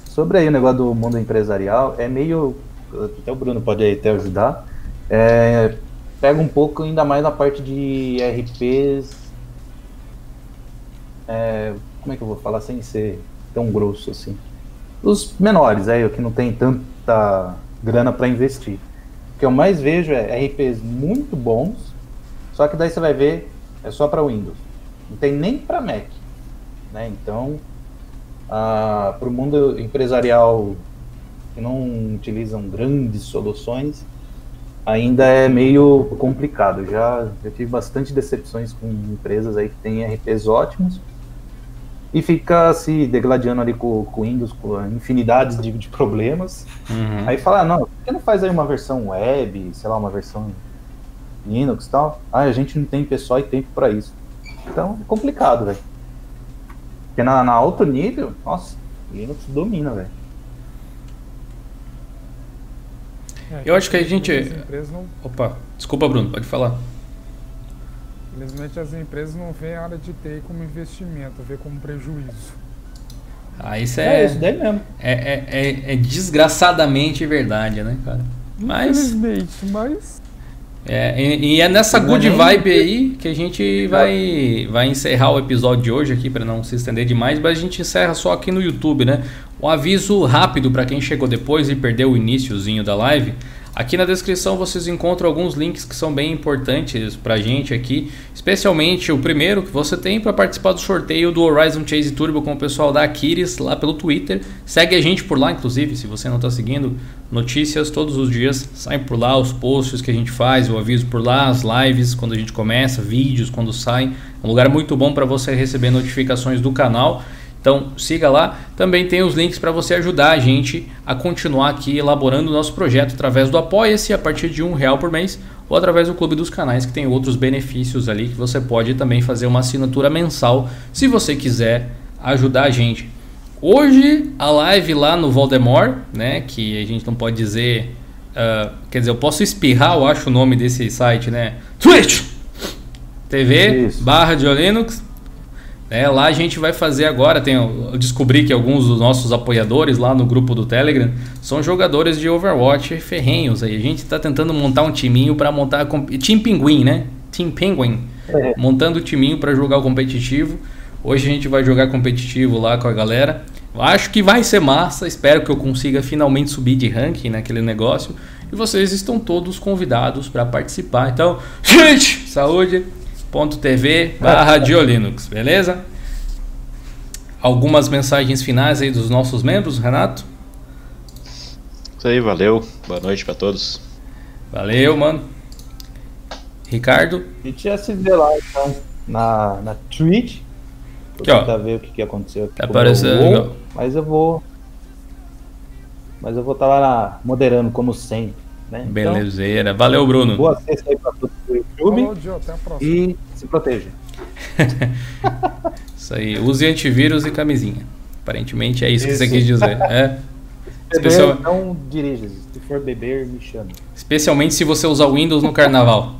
Sobre aí o negócio do mundo empresarial, é meio até o Bruno pode aí até ajudar. É, pega um pouco ainda mais na parte de RPs. É, como é que eu vou falar sem ser tão grosso assim? Os menores, é, que não tem tanta grana para investir. O que eu mais vejo é RPs muito bons, só que daí você vai ver é só para Windows. Não tem nem para Mac. Né? Então, para o mundo empresarial que não utilizam grandes soluções, ainda é meio complicado. Já, já tive bastante decepções com empresas aí que têm RPs ótimos e fica se degladiando ali com, com Windows, com infinidades de, de problemas. Uhum. Aí fala, ah, não, por que não faz aí uma versão web, sei lá, uma versão Linux e tal? Ah, a gente não tem pessoal e tempo para isso. Então é complicado, velho. Porque na, na alto nível, nossa, Linux domina, velho. É, eu acho que a gente. Não... Opa, desculpa, Bruno, pode falar. Infelizmente as empresas não veem a área de TI como investimento, vê como prejuízo. Ah, isso é. É isso daí mesmo. É, é, é, é desgraçadamente verdade, né, cara? Mas. Infelizmente, mas. É, e, e é nessa não good é vibe aí que a gente vai, vai encerrar o episódio de hoje aqui, para não se estender demais, mas a gente encerra só aqui no YouTube, né? Um aviso rápido para quem chegou depois e perdeu o iníciozinho da live. Aqui na descrição vocês encontram alguns links que são bem importantes para a gente aqui, especialmente o primeiro que você tem para participar do sorteio do Horizon Chase Turbo com o pessoal da Aquiris lá pelo Twitter. Segue a gente por lá, inclusive, se você não está seguindo, notícias todos os dias saem por lá, os posts que a gente faz, o aviso por lá, as lives quando a gente começa, vídeos quando saem. Um lugar muito bom para você receber notificações do canal. Então siga lá. Também tem os links para você ajudar a gente a continuar aqui elaborando o nosso projeto através do Apoia-se a partir de um real por mês ou através do Clube dos Canais que tem outros benefícios ali que você pode também fazer uma assinatura mensal se você quiser ajudar a gente. Hoje a live lá no Voldemort, né, que a gente não pode dizer, uh, quer dizer, eu posso espirrar, eu acho o nome desse site, né? Twitch TV Isso. barra de Linux é, lá a gente vai fazer agora, tem, eu descobri que alguns dos nossos apoiadores lá no grupo do Telegram são jogadores de Overwatch ferrenhos. Aí a gente está tentando montar um timinho para montar Team Pinguim, né? Team Penguin, é. montando o timinho para jogar o competitivo. Hoje a gente vai jogar competitivo lá com a galera. Acho que vai ser massa, espero que eu consiga finalmente subir de ranking naquele negócio. E vocês estão todos convidados para participar. Então, gente, saúde! twitch.tv barra Diolinux, beleza? Algumas mensagens finais aí dos nossos membros, Renato? Isso aí, valeu. Boa noite para todos. Valeu, mano. Ricardo? A gente já se vê lá então na, na Twitch. Aqui, ó. ver o que, que aconteceu aqui. Tá aparecendo. Mas eu vou. Mas eu vou estar tá lá moderando, como sempre. Né? Belezeira. Então, Valeu, Bruno. Boa sexta aí pra todos do YouTube. Falou, Gio, até a próxima. E se proteja. isso aí. Use antivírus e camisinha. Aparentemente é isso, isso. que você quis dizer. É. Especial... Não dirija. Se for beber, me chame. Especialmente se você usar Windows no carnaval.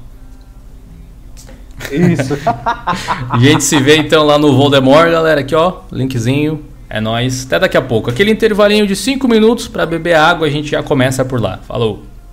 Isso. a gente se vê então lá no Voldemort, galera. Aqui, ó. Linkzinho. É nóis. Até daqui a pouco. Aquele intervalinho de 5 minutos para beber água, a gente já começa por lá. Falou.